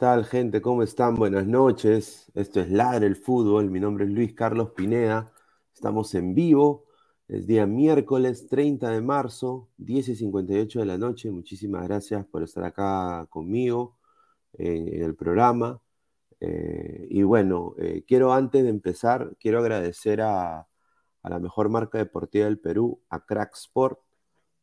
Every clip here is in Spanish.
Tal, gente? ¿Cómo están? Buenas noches. Esto es Ladre el Fútbol. Mi nombre es Luis Carlos Pineda. Estamos en vivo. Es día miércoles 30 de marzo, 10 y 58 de la noche. Muchísimas gracias por estar acá conmigo en, el programa. Eh, y bueno, eh, quiero antes de empezar, quiero agradecer a, a la mejor marca deportiva del Perú, a Cracksport,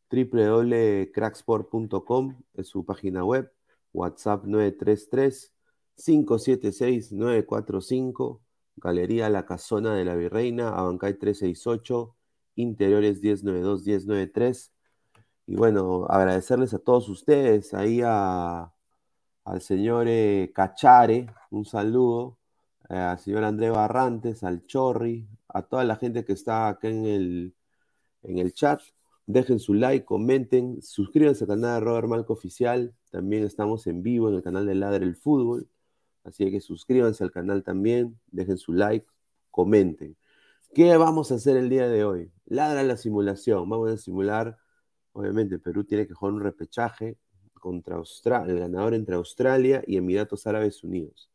www.cracksport.com es su página web WhatsApp 933-576-945, Galería La Casona de la Virreina, Abancay 368, Interiores 1092-1093. Y bueno, agradecerles a todos ustedes, ahí a, al señor eh, Cachare, un saludo, eh, al señor André Barrantes, al Chorri, a toda la gente que está acá en el, en el chat. Dejen su like, comenten, suscríbanse al canal de Robert Malco Oficial. También estamos en vivo en el canal de Ladre el Fútbol. Así que suscríbanse al canal también, dejen su like, comenten. ¿Qué vamos a hacer el día de hoy? Ladra la simulación. Vamos a simular, obviamente, Perú tiene que jugar un repechaje contra Australia, el ganador entre Australia y Emiratos Árabes Unidos.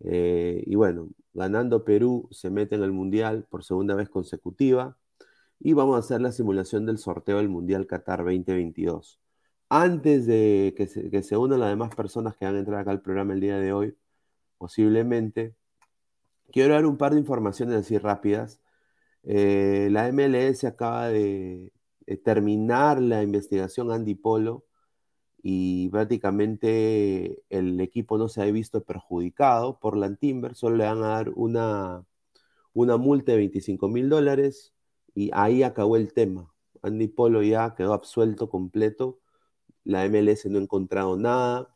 Eh, y bueno, ganando Perú se mete en el Mundial por segunda vez consecutiva y vamos a hacer la simulación del sorteo del Mundial Qatar 2022. Antes de que se, unan las demás personas que van a entrar acá al programa el día de hoy, posiblemente, quiero dar un par de informaciones así rápidas. Eh, la MLS acaba de, terminar la investigación Andy Polo y prácticamente el equipo no se ha visto perjudicado por la Timber, solo le van a dar una, una multa de 25 mil dólares y ahí acabó el tema. Andy Polo ya quedó absuelto completo, la MLS no ha encontrado nada,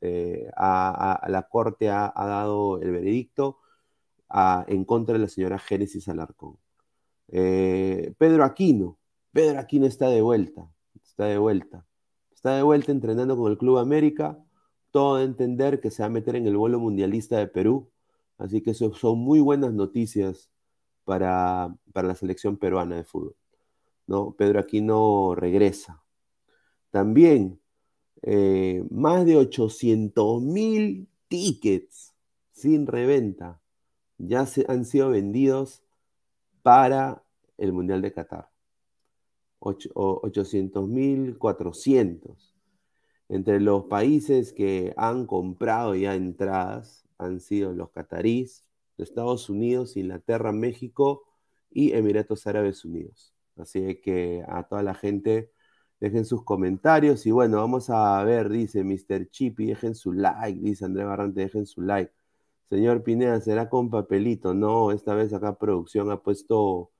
eh, a, la corte ha, dado el veredicto en contra de la señora Génesis Alarcón. Eh, Pedro Aquino, Pedro Aquino está de vuelta, está de vuelta. Está de vuelta entrenando con el Club América, todo de entender que se va a meter en el vuelo mundialista de Perú, así que eso son muy buenas noticias para, la selección peruana de fútbol. ¿no? Pedro Aquino regresa. También eh, más de 800 mil tickets sin reventa ya se, han sido vendidos para el Mundial de Qatar. 800.400. Entre los países que han comprado ya entradas han sido los catarís, Estados Unidos, Inglaterra, México y Emiratos Árabes Unidos. Así que a toda la gente dejen sus comentarios y bueno, vamos a ver, dice Mr. Chippy, dejen su like, dice Andrés Barrante, dejen su like. Señor Pineda, ¿será con papelito? No, esta vez acá producción ha puesto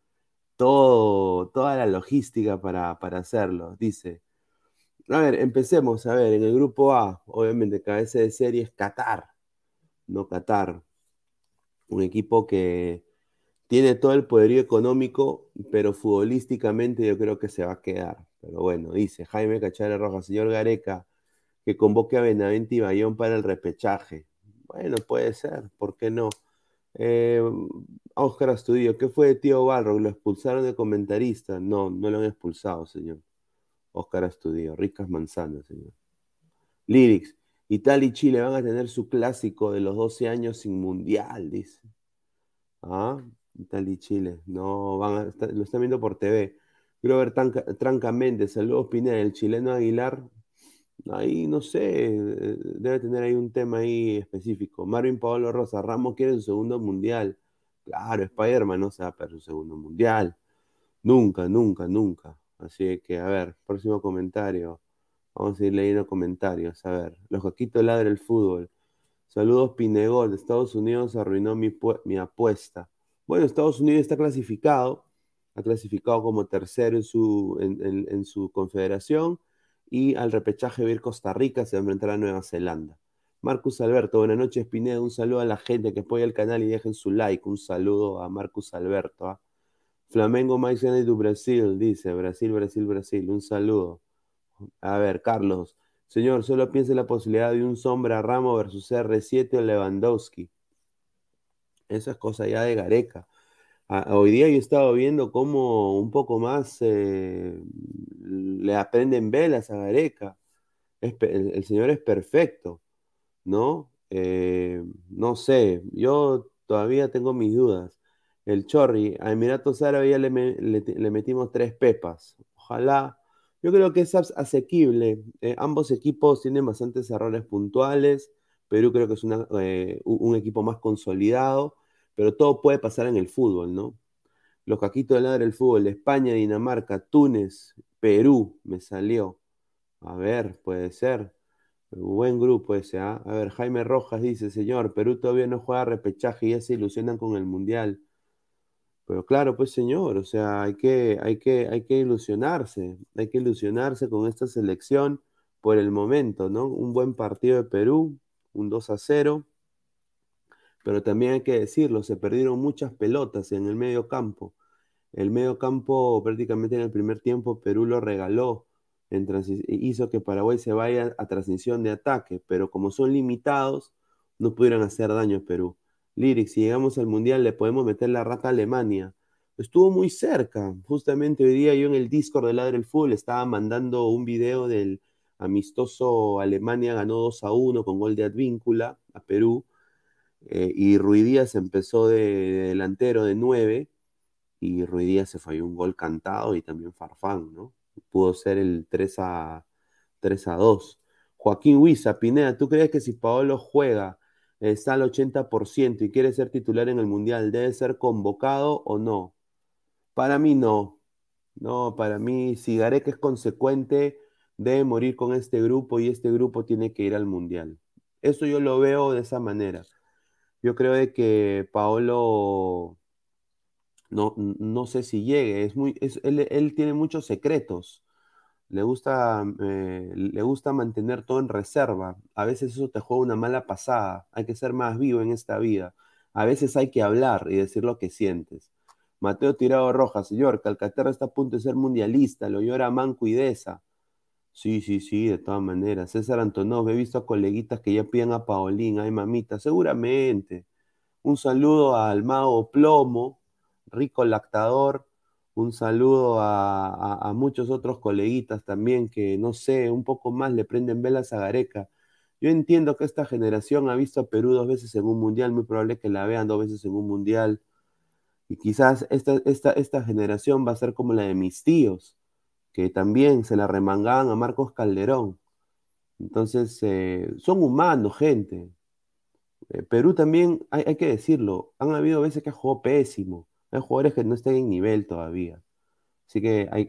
todo, toda la logística para, hacerlo. Dice, a ver, empecemos. A ver, en el grupo A, obviamente, cabeza de serie es Qatar, no Qatar. Un equipo que tiene todo el poderío económico, pero futbolísticamente yo creo que se va a quedar. Pero bueno, dice Jaime Cachara Roja, señor Gareca, que convoque a Benavente y Bayón para el repechaje. Bueno, puede ser, ¿por qué no? Eh, Oscar Astudillo, ¿qué fue de Tío Balrog? ¿Lo expulsaron de comentarista? No, no lo han expulsado, señor. Oscar Astudillo, ricas manzanas, señor. Lyrics, Italia y Chile van a tener su clásico de los 12 años sin mundial, dice. Ah, Italia y Chile, no, van a, lo están viendo por TV. Grover Tranca, Tranca Méndez, saludos Pineda, el chileno Aguilar, ahí no sé, debe tener ahí un tema ahí específico. Marvin Paolo Rosa, Ramos quiere su segundo mundial. Claro, Spider-Man no se va a perder su segundo mundial. Nunca, nunca, nunca. Así que, a ver, próximo comentario. Vamos a ir leyendo comentarios. A ver, los Joquitos ladra el fútbol. Saludos, Pinegol. Estados Unidos arruinó mi, apuesta. Bueno, Estados Unidos está clasificado. Ha clasificado como tercero en su, confederación y al repechaje ver Costa Rica, se va a enfrentar a Nueva Zelanda. Marcus Alberto, buenas noches, Pineda. Un saludo a la gente que apoya el canal y dejen su like. Un saludo a Marcus Alberto. ¿ah? Flamengo mais grande do Brasil, dice. Brasil, Brasil, Brasil. Un saludo. A ver, Carlos. Señor, solo piense la posibilidad de un Sombra Ramo versus R7 o Lewandowski. Esa es cosa ya de Gareca hoy día yo he estado viendo cómo un poco más eh, le aprenden velas a Gareca. el, señor es perfecto, ¿no? Eh, no sé, yo todavía tengo mis dudas. El Chorri, a Emiratos Árabes ya le, metimos tres pepas. Ojalá, yo creo que es asequible. Eh, ambos equipos tienen bastantes errores puntuales. Perú creo que es un equipo más consolidado pero todo puede pasar en el fútbol, ¿no? Los caquitos de ladra del fútbol, España, Dinamarca, Túnez, Perú, me salió. A ver, puede ser. Buen grupo ese, ¿ah? A ver, Jaime Rojas dice, señor, Perú todavía no juega repechaje y ya se ilusionan con el Mundial. Pero claro, pues señor, o sea, hay que, hay que, hay que ilusionarse, hay que ilusionarse con esta selección por el momento, ¿no? Un buen partido de Perú, un 2 a 0 pero también hay que decirlo, se perdieron muchas pelotas en el medio campo. El medio campo prácticamente en el primer tiempo Perú lo regaló, hizo que Paraguay se vaya a transición de ataque, pero como son limitados, no pudieron hacer daño a Perú. Lyric, si llegamos al Mundial le podemos meter la rata a Alemania. Estuvo muy cerca. Justamente hoy día yo en el Discord de Ladre del Fútbol estaba mandando un video del amistoso Alemania ganó 2 a 1 con gol de Advíncula a Perú eh, y Ruidías empezó de, delantero de 9 y Ruidía se falló un gol cantado y también Farfán, ¿no? Pudo ser el 3 a, 3 a 2. Joaquín Huiza, Pineda, ¿tú crees que si Paolo juega, está al 80% y quiere ser titular en el Mundial, debe ser convocado o no? Para mí no. No, para mí, si Gareca es consecuente, debe morir con este grupo y este grupo tiene que ir al Mundial. Eso yo lo veo de esa manera. Yo creo de que Paolo no, no sé si llegue, es muy, él, tiene muchos secretos. Le gusta, eh, le gusta mantener todo en reserva. A veces eso te juega una mala pasada. Hay que ser más vivo en esta vida. A veces hay que hablar y decir lo que sientes. Mateo Tirado Rojas, señor, Calcaterra está a punto de ser mundialista, lo llora Manco y Deza. Sí, sí, sí, de todas maneras. César Antonov, he visto a coleguitas que ya piden a Paolín, ay mamita, seguramente. Un saludo al mago Plomo, rico lactador. Un saludo a, muchos otros coleguitas también que, no sé, un poco más le prenden velas a Gareca. Yo entiendo que esta generación ha visto a Perú dos veces en un mundial, muy probable que la vean dos veces en un mundial. Y quizás esta, esta, esta generación va a ser como la de mis tíos, que también se la remangaban a Marcos Calderón. Entonces, eh, son humanos, gente. Eh, Perú también, hay, hay, que decirlo, han habido veces que ha pésimo. Hay jugadores que no están en nivel todavía. Así que hay,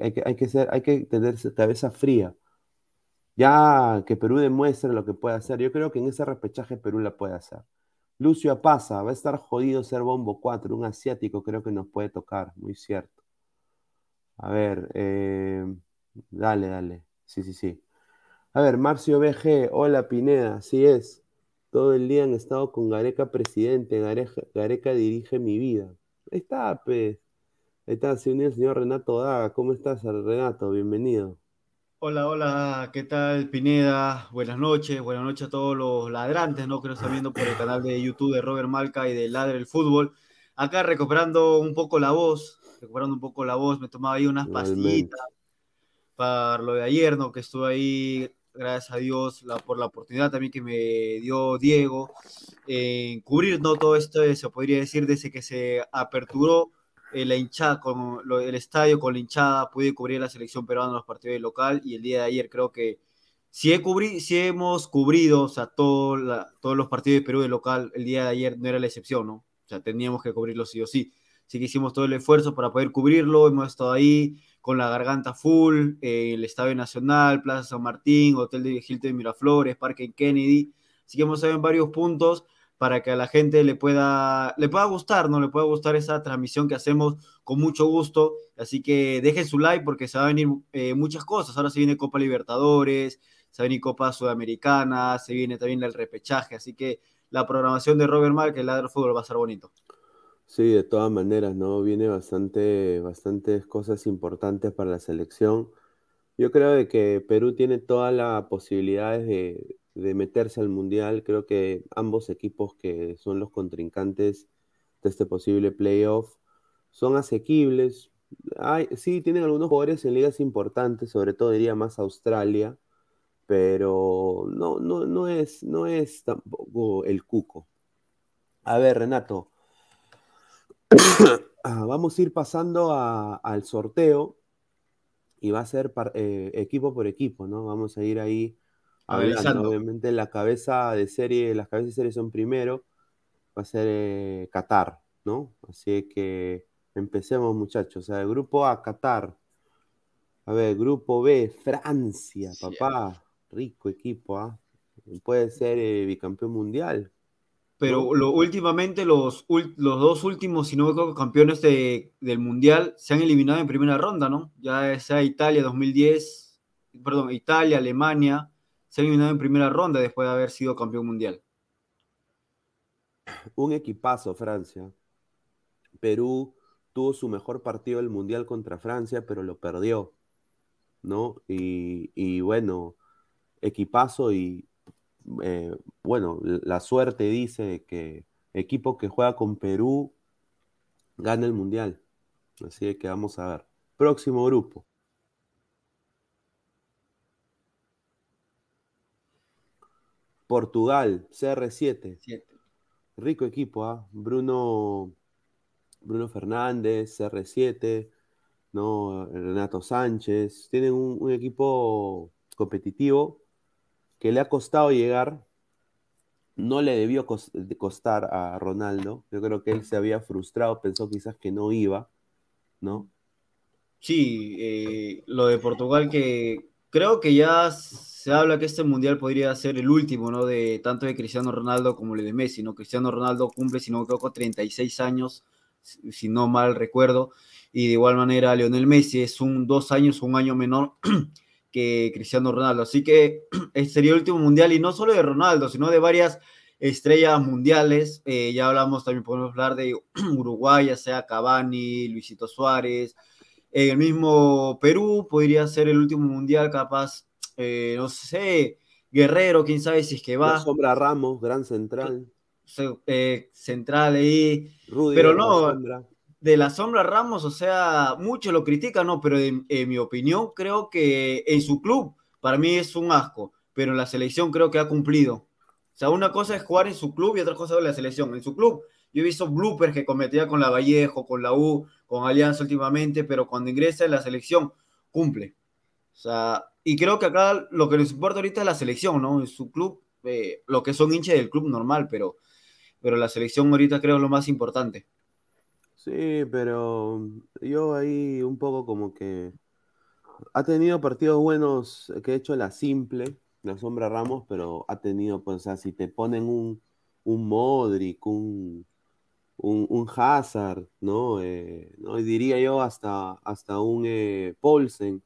que, tener cabeza fría. Ya que Perú demuestre lo que puede hacer, yo creo que en ese repechaje Perú la puede hacer. Lucio Apaza, va a estar jodido ser Bombo 4, un asiático creo que nos puede tocar, muy cierto. A ver, eh, dale, dale. Sí, sí, sí. A ver, Marcio BG, hola Pineda, así es. Todo el día han estado con Gareca presidente, Gareca dirige mi vida. Ahí está, pues. Ahí está, se unió el señor Renato Daga. ¿Cómo estás, Renato? Bienvenido. Hola, hola, ¿qué tal, Pineda? Buenas noches, buenas noches a todos los ladrantes, ¿no? Que nos están viendo por el canal de YouTube de Robert Malca y de Ladre el Fútbol. Acá recuperando un poco la voz, recuperando un poco la voz, me tomaba ahí unas pastillitas para lo de ayer, ¿no? Que estuve ahí gracias a Dios por la oportunidad también que me dio Diego en cubrir ¿no? todo esto, se podría decir, desde que se aperturó eh, la hinchada, con el estadio con la hinchada, pude cubrir la selección peruana en los partidos de local y el día de ayer creo que si, he cubrí, si hemos cubrido o sea, todo todos los partidos de Perú de local, el día de ayer no era la excepción, ¿no? O sea, teníamos que cubrirlo sí o sí. Así que hicimos todo el esfuerzo para poder cubrirlo, hemos estado ahí, con la garganta full, eh, el Estadio Nacional, Plaza San Martín, Hotel de Hilton de Miraflores, Parque Kennedy. Así que hemos estado en varios puntos para que a la gente le pueda, le pueda gustar, ¿no? Le pueda gustar esa transmisión que hacemos con mucho gusto. Así que dejen su like porque se van a venir eh, muchas cosas. Ahora se viene Copa Libertadores, se va venir Copa Sudamericana, se viene también el repechaje. Así que la programación de Robert Mark, el ladro fútbol, va a ser bonito. Sí, de todas maneras, ¿no? Viene bastante, bastantes cosas importantes para la selección. Yo creo de que Perú tiene todas las posibilidades de, de meterse al Mundial. Creo que ambos equipos que son los contrincantes de este posible playoff son asequibles. Sí, tienen algunos jugadores en ligas importantes, sobre todo diría más Australia, pero no, no, no, es, no es tampoco el cuco. A ver, Renato, vamos a ir pasando al sorteo y va a ser eh, equipo por equipo, ¿no? Vamos a ir ahí hablando. Obviamente la cabeza de serie, las cabezas de serie son primero, va a ser eh, Qatar, ¿no? Así que empecemos muchachos. O sea, el grupo A, Qatar. A ver, grupo B, Francia, papá. Rico equipo, ¿ah? Puede ser eh, bicampeón mundial, pero lo, últimamente los, los dos últimos, si no me equivoco, campeones de, del Mundial se han eliminado en primera ronda, ¿no? Ya sea Italia 2010, perdón, Italia, Alemania, se han eliminado en primera ronda después de haber sido campeón mundial. Un equipazo, Francia. Perú tuvo su mejor partido del Mundial contra Francia, pero lo perdió, ¿no? Y, y bueno, equipazo y eh, bueno, la suerte dice que equipo que juega con Perú gana el Mundial. Así que vamos a ver. Próximo grupo. Portugal, CR7. Rico equipo, ¿ah? Bruno, Bruno Fernández, CR7, ¿no? Renato Sánchez. Tienen un, equipo competitivo que le ha costado llegar. No le debió costar a Ronaldo. Yo creo que él se había frustrado, pensó quizás que no iba, ¿no? Sí, eh, lo de Portugal que creo que ya se habla que este mundial podría ser el último, ¿no? De tanto de Cristiano Ronaldo como el de Messi, ¿no? Cristiano Ronaldo cumple, si no me equivoco, 36 años, si no mal recuerdo, y de igual manera Lionel Messi es un dos años, un año menor que Cristiano Ronaldo. Así que este sería el último mundial, y no solo de Ronaldo, sino de varias estrellas mundiales. Eh, ya hablamos también, podemos hablar de Uruguay, ya sea Cavani, Luisito Suárez, en el mismo Perú podría ser el último mundial, capaz, eh, no sé, Guerrero, quién sabe si es que va. La sombra Ramos, gran central. Eh, central ahí. pero no, de la sombra Ramos, o sea, muchos lo critican, no, pero en, mi opinión creo que en su club, para mí es un asco, pero en la selección creo que ha cumplido. O sea, una cosa es jugar en su club y otra cosa es la selección. En su club, yo he visto bloopers que cometía con la Vallejo, con la U, con Alianza últimamente, pero cuando ingresa en la selección, cumple. O sea, y creo que acá lo que les importa ahorita es la selección, ¿no? En su club, eh, lo que son hinchas del club normal, pero, pero la selección ahorita creo es lo más importante. Sí, pero yo ahí un poco como que ha tenido partidos buenos que he hecho la simple, la sombra Ramos, pero ha tenido, pues, o sea, si te ponen un, un Modric, un, un, Hazard, ¿no? Eh, ¿no? Diría yo hasta, hasta un eh, Paulsen.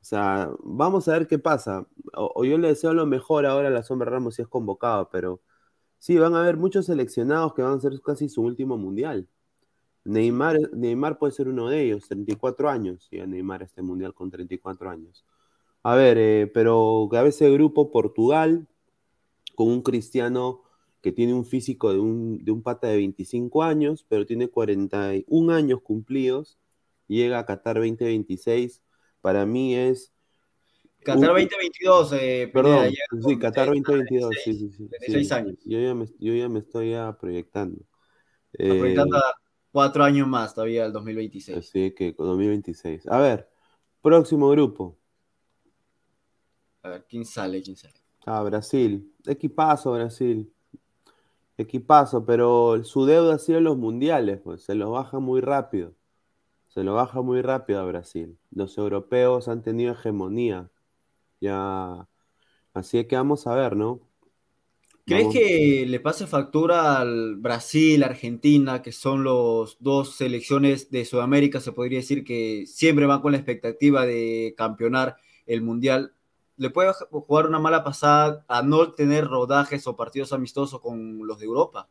O sea, vamos a ver qué pasa. O, yo le deseo lo mejor ahora a la Sombra Ramos si es convocado, pero sí, van a haber muchos seleccionados que van a ser casi su último mundial. Neymar, Neymar puede ser uno de ellos, 34 años, y Neymar este mundial con 34 años. A ver, eh, pero a veces grupo Portugal, con un Cristiano que tiene un físico de un, de un pata de 25 años, pero tiene 41 años cumplidos, llega a Qatar 2026, para mí es... Qatar 2022, eh, perdón, sí, Qatar 2022, sí, sí, sí. 16 años. Yo ya, me, yo ya me estoy proyectando. proyectando eh, a cuatro años más todavía el 2026. Así que 2026. A ver, próximo grupo. A ver, ¿quién sale? ¿Quién sale? Ah, Brasil. Equipazo, Brasil. Equipazo, pero su deuda ha sido los mundiales, pues se lo baja muy rápido. Se lo baja muy rápido a Brasil. Los europeos han tenido hegemonía. Ya. Así que vamos a ver, ¿no? ¿Crees que le pase factura al Brasil, Argentina, que son los dos selecciones de Sudamérica, se podría decir que siempre van con la expectativa de campeonar el Mundial? le puede jugar una mala pasada a no tener rodajes o partidos amistosos con los de Europa.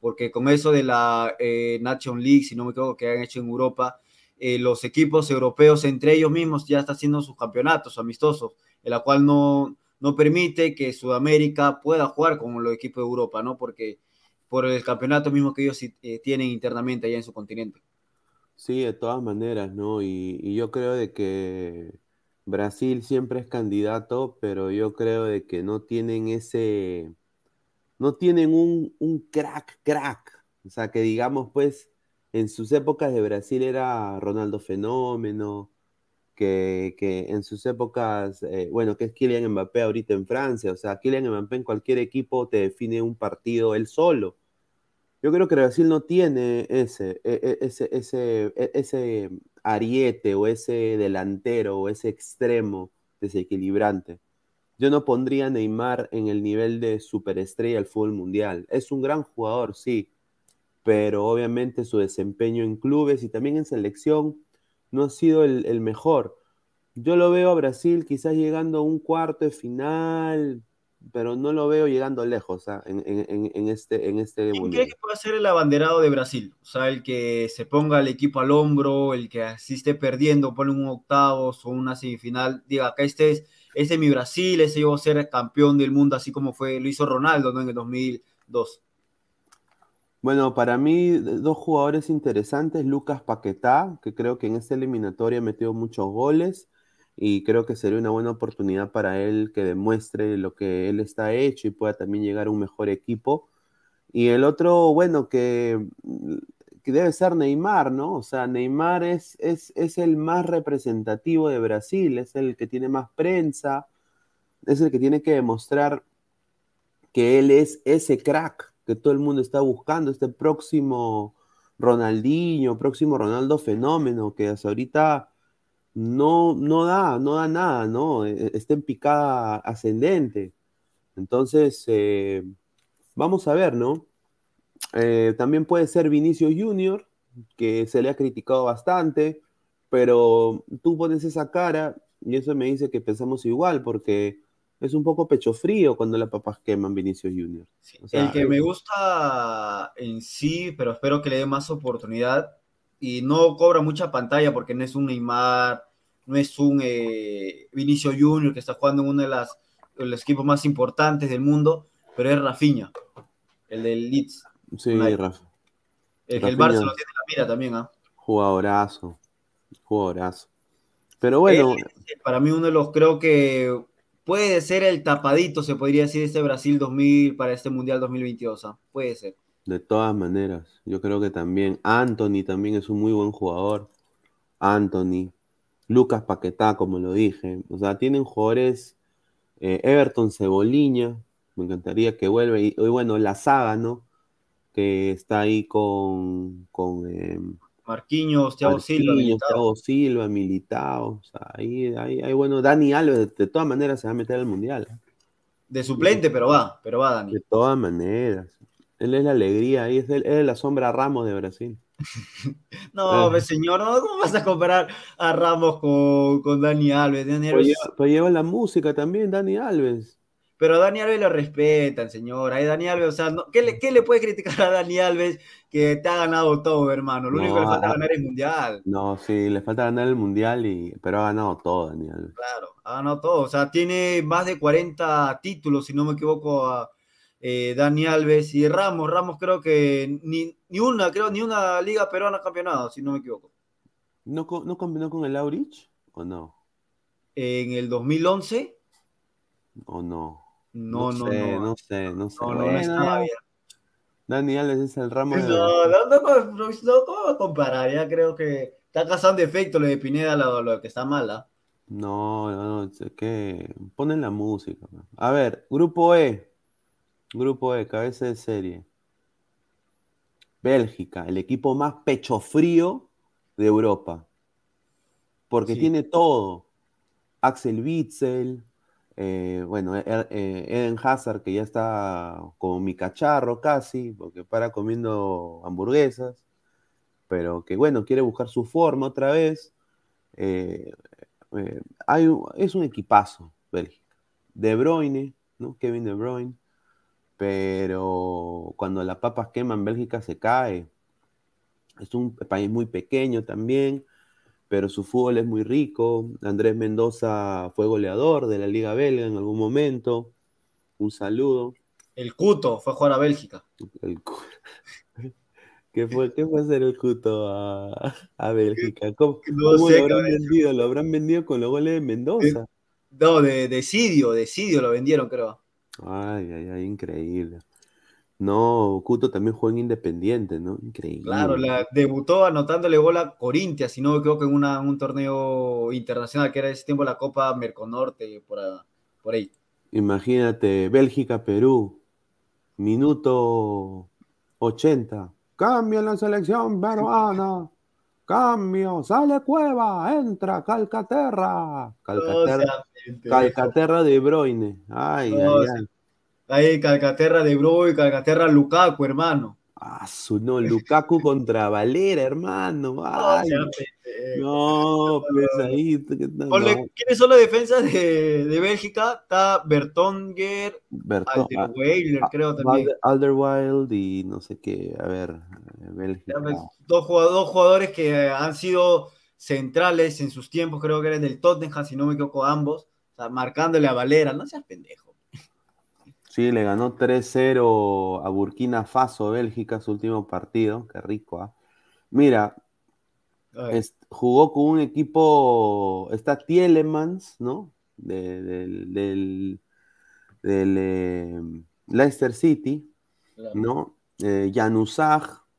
Porque con eso de la eh, Nation League, si no me equivoco, que han hecho en Europa, eh, los equipos europeos entre ellos mismos ya están haciendo sus campeonatos amistosos, en la cual no, no permite que Sudamérica pueda jugar con los equipos de Europa, ¿no? Porque por el campeonato mismo que ellos eh, tienen internamente allá en su continente. Sí, de todas maneras, ¿no? Y, yo creo de que Brasil siempre es candidato, pero yo creo de que no tienen ese, no tienen un, un crack, crack. O sea, que digamos, pues, en sus épocas de Brasil era Ronaldo Fenómeno, que, en sus épocas, eh, bueno, que es Kylian Mbappé ahorita en Francia, o sea, Kylian Mbappé en cualquier equipo te define un partido él solo. Yo creo que Brasil no tiene ese, e, e, ese, ese, e, ese ariete o ese delantero o ese extremo desequilibrante. Yo no pondría Neymar en el nivel de superestrella del fútbol mundial. Es un gran jugador, sí, pero obviamente su desempeño en clubes y también en selección no ha sido el, el mejor. Yo lo veo a Brasil quizás llegando a un cuarto de final, pero no lo veo llegando lejos en, este en este ¿Quién cree que puede ser el abanderado de Brasil? O sea, el que se ponga el equipo al hombro, el que así esté perdiendo, pone un octavo o una semifinal, diga, acá este es, este mi Brasil, ese yo voy a ser campeón del mundo, así como fue, lo hizo Ronaldo en el 2002. Bueno, para mí, dos jugadores interesantes, Lucas Paquetá, que creo que en esta eliminatoria ha metido muchos goles, y creo que sería una buena oportunidad para él que demuestre lo que él está hecho y pueda también llegar a un mejor equipo. Y el otro, bueno, que, que debe ser Neymar, ¿no? O sea, Neymar es, es, es el más representativo de Brasil, es el que tiene más prensa, es el que tiene que demostrar que él es ese crack que todo el mundo está buscando, este próximo Ronaldinho, próximo Ronaldo fenómeno, que hasta ahorita no, no da, no da nada, ¿no? E, e, está en picada ascendente. Entonces, eh, vamos a ver, ¿no? Eh, también puede ser Vinicio Junior, que se le ha criticado bastante, pero tú pones esa cara y eso me dice que pensamos igual, porque es un poco pecho frío cuando las papas queman Vinicio Junior. el que me gusta en sí, pero espero que le dé más oportunidad y no cobra mucha pantalla porque no es un Neymar, no es un eh, Vinicio Junior que está jugando en uno de, las, de los equipos más importantes del mundo, pero es Rafinha, el del Leeds. Sí, Rafa. El, el Barça lo tiene la mira también, ¿ah? Jugadorazo, jugadorazo. Pero bueno. para mí uno de los, creo que puede ser el tapadito, se podría decir, este Brasil 2000 para este Mundial 2022. ¿ah? Puede ser. De todas maneras, yo creo que también Anthony también es un muy buen jugador. Anthony, Lucas Paquetá, como lo dije. O sea, tienen jugadores. Eh, Everton Ceboliña, me encantaría que vuelva. Y, bueno, la saga, ¿no? Que está ahí con. con eh, Marquinhos, Thiago Silva, Thiago Silva, Militao. O sea, ahí, ahí, bueno, Dani Alves de, todas maneras se va a meter al mundial. De suplente, pero va, pero va, Dani. De todas maneras. Él es la alegría, ahí es, él, es la sombra Ramos de Brasil. no, ah. señor, ¿cómo vas a comparar a Ramos con, con Dani Alves? Dani pues Alves... Pues lleva, la música también, Dani Alves. Pero a Dani Alves lo respetan, señor. Ahí Dani Alves, o sea, ¿qué, le, ¿qué, le, puede criticar a Dani Alves que te ha ganado todo, hermano? Lo único que le falta ganar es el mundial. No, sí, le falta ganar el mundial, y, pero ha ganado todo, Dani Alves. Claro, ha ganado todo. O sea, tiene más de 40 títulos, si no me equivoco, a eh, Dani Alves y Ramos. Ramos creo que ni, ni, una, creo, ni una liga peruana campeonado, si no me equivoco. ¿No, no combinó con el Aurich o no? En el 2011. ¿O no? No, no, no. No sé, no sé. No, no, estaba bien. Dani Alves es el ramo de... No, no, no, no, ¿cómo comparar? Ya creo que está causando efecto lo de Pineda, lo, lo que está mala. ¿ah? No, no, no, es que ponen la música. A ver, grupo E. Grupo E, cabeza de serie. Bélgica, el equipo más pecho frío de Europa. Porque tiene todo. Axel Witzel, eh, bueno, e-, e-, Eden Hazard, que ya está como mi cacharro casi, porque para comiendo hamburguesas, pero que bueno, quiere buscar su forma otra vez. Eh, eh, hay, es un equipazo, Bélgica. De Bruyne, ¿no? Kevin De Bruyne. Pero cuando las papas queman, Bélgica se cae. Es un país muy pequeño también pero su fútbol es muy rico. Andrés Mendoza fue goleador de la Liga Belga en algún momento. Un saludo. El Cuto fue a jugar a Bélgica. ¿Qué fue, ¿Qué fue hacer el Cuto a, a Bélgica? ¿Cómo, no sé, lo habrán vendido? ¿Lo habrán vendido con los goles de Mendoza? No, de, de Sidio, de Sidio lo vendieron, creo. Ay, ay, ay, increíble. No, Cuto también juega en Independiente, ¿no? Increíble. Claro, la, debutó anotándole gol a Corintia, si no me equivoco, en una, un torneo internacional que era ese tiempo la Copa Merconorte, por, por ahí. Imagínate, Bélgica-Perú, minuto 80. Cambio en la selección peruana. Cambio, sale Cueva, entra Calcaterra. Calcaterra, Calcaterra de Bruyne. Ay, ay, ay. Ahí Calcaterra de y Calcaterra Lukaku, hermano. Ah, su no, Lukaku contra Valera, hermano. Ay, no, pues ahí. ¿Quiénes son las defensas de, de Bélgica? Está Bertonger, Alderweireld, ah, creo también. Alderweireld y no sé qué, a ver, Bélgica. Pues, dos, jugadores, dos jugadores que han sido centrales en sus tiempos, creo que eran del Tottenham, si no me equivoco, ambos, o sea, marcándole a Valera, no seas pendejo. Sí, le ganó 3-0 a Burkina Faso, Bélgica, su último partido. Qué rico, ¿ah? Mira, jugó con un equipo, está Tielemans, ¿no? del, del, em, Leicester City, ¿no? Eh,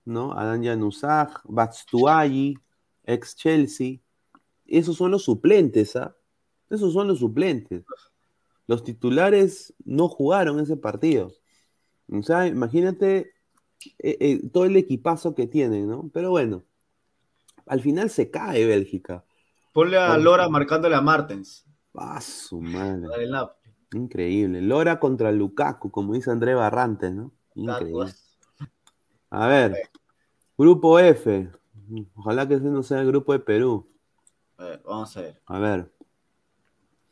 ¿no? Adán Januzaj, Batstuagi, ex Chelsea. Esos son los suplentes, ¿ah? Esos son los suplentes. Los titulares no jugaron ese partido. O sea, imagínate eh, eh, todo el equipazo que tienen, ¿no? Pero bueno, al final se cae Bélgica. Ponle a Lora marcándole a Martens. Ah, su madre. Increíble. Lora contra Lukaku, como dice André Barrantes, ¿no? Increíble. A ver, grupo F. Ojalá que ese no sea el grupo de Perú. A ver, vamos a ver. A ver.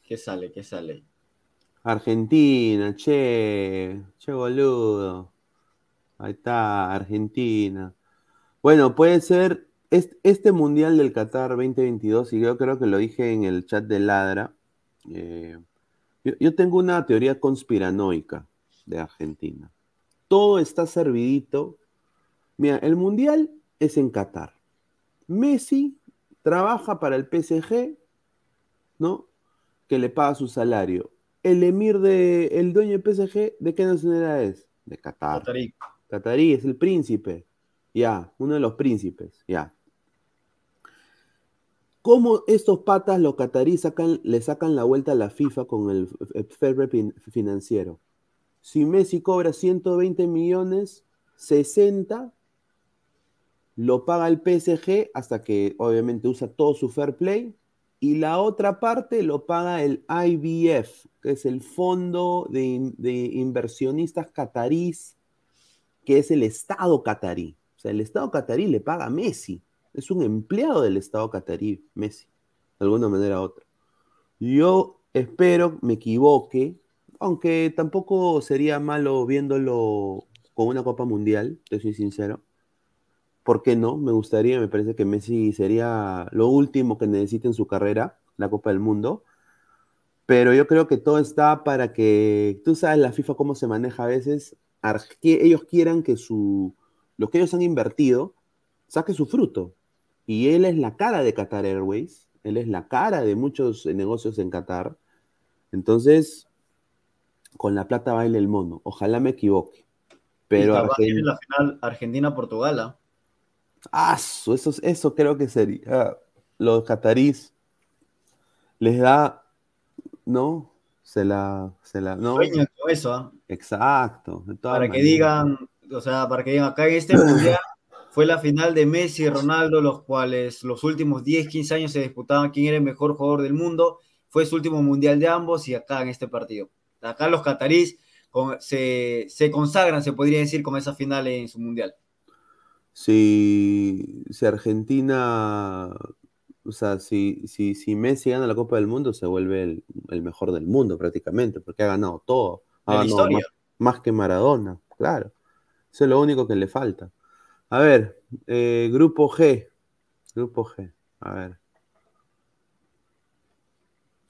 ¿Qué sale? ¿Qué sale? Argentina, che, che boludo. Ahí está, Argentina. Bueno, puede ser este, Mundial del Qatar 2022, y yo creo que lo dije en el chat de Ladra, eh, yo, tengo una teoría conspiranoica de Argentina. Todo está servidito. Mira, el Mundial es en Qatar. Messi trabaja para el PSG, ¿no? Que le paga su salario. El emir de, el dueño del PSG, ¿de qué nacionalidad es? De Qatar. Qatarí. Qatarí es el príncipe. Ya, uno de los príncipes. Ya. ¿Cómo estos patas, los cataríes, le sacan la vuelta a la FIFA con el fair financiero? Si Messi cobra 120 millones, 60 lo paga el PSG hasta que obviamente usa todo su fair play y la otra parte lo paga el IBF, que es el Fondo de, Inversionistas Catarís, que es el Estado catarí. O sea, el Estado catarí le paga a Messi. Es un empleado del Estado catarí, Messi, de alguna manera u otra. Yo espero me equivoque, aunque tampoco sería malo viéndolo con una Copa Mundial, te soy sincero. ¿Por qué no? Me gustaría, me parece que Messi sería lo último que necesita en su carrera, la Copa del Mundo. Pero yo creo que todo está para que, tú sabes la FIFA cómo se maneja a veces, que ellos quieran que su, lo que ellos han invertido saque su fruto. Y él es la cara de Qatar Airways, él es la cara de muchos negocios en Qatar. Entonces, con la plata baila el mono. Ojalá me equivoque. Pero Argentina... la final Argentina-Portugal. ¿Ah? eso, eso creo que sería. Los catarís les da, ¿no? Se la, se la, ¿no? con eso, ¿ah? Exacto. Para que digan, o sea, para que digan acá en este mundial fue la final de Messi y Ronaldo, los cuales los últimos 10, 15 años se disputaban quién era el mejor jugador del mundo. Fue su último mundial de ambos y acá en este partido. Acá los catarís se, consagran, se podría decir, con esa final en su mundial. Si, si Argentina, o sea, si, si, si, Messi gana la Copa del Mundo, se vuelve el, mejor del mundo prácticamente, porque ha ganado todo. Ha ganado más, más que Maradona, claro. Eso es lo único que le falta. A ver, eh, grupo G. Grupo G. A ver.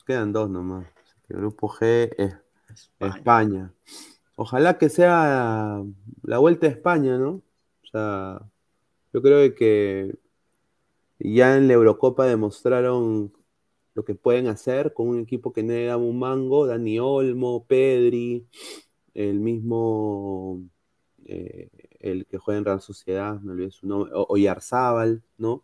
Quedan dos nomás. grupo G es España. Ojalá que sea la vuelta a España, ¿no? O sea, yo creo que ya en la Eurocopa demostraron lo que pueden hacer con un equipo que no le un mango, Dani Olmo, Pedri, el mismo eh, el que juega en Real Sociedad, me olvidé su nombre, Oyarzábal, ¿no?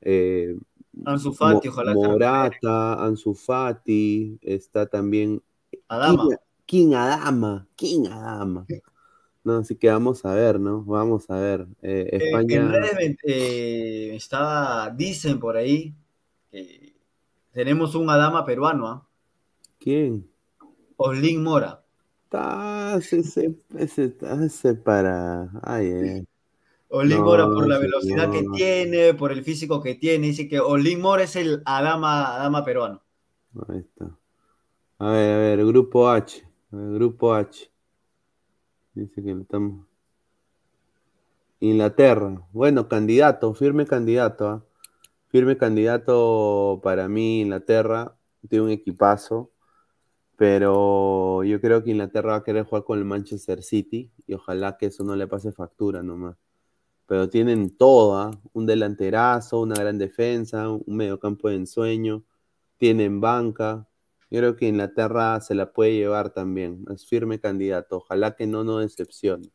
Eh, Ansu Fati, ojalá. Morata, Ansu Fati, está también. Adama. King, Adama, King Adama. No, así que vamos a ver, ¿no? Vamos a ver. Eh, eh, España. Eh, está, dicen por ahí que tenemos un Adama peruano, ¿ah? ¿Quién? Oslin Mora ese, ese, para. Ay, Mora por la velocidad que tiene, por el físico que tiene. Dice que Olin Mora es el Adama, Adama peruano. Ahí está. A ver, a ver, grupo H. grupo H. Dice que estamos. Inglaterra. Bueno, candidato, firme candidato. ¿ah? Firme candidato para mí, Inglaterra. Tiene un equipazo. Pero yo creo que Inglaterra va a querer jugar con el Manchester City y ojalá que eso no le pase factura nomás. Pero tienen todo, ¿ah? un delanterazo, una gran defensa, un mediocampo de ensueño, tienen banca. Yo creo que Inglaterra se la puede llevar también, es firme candidato. Ojalá que no nos decepcione.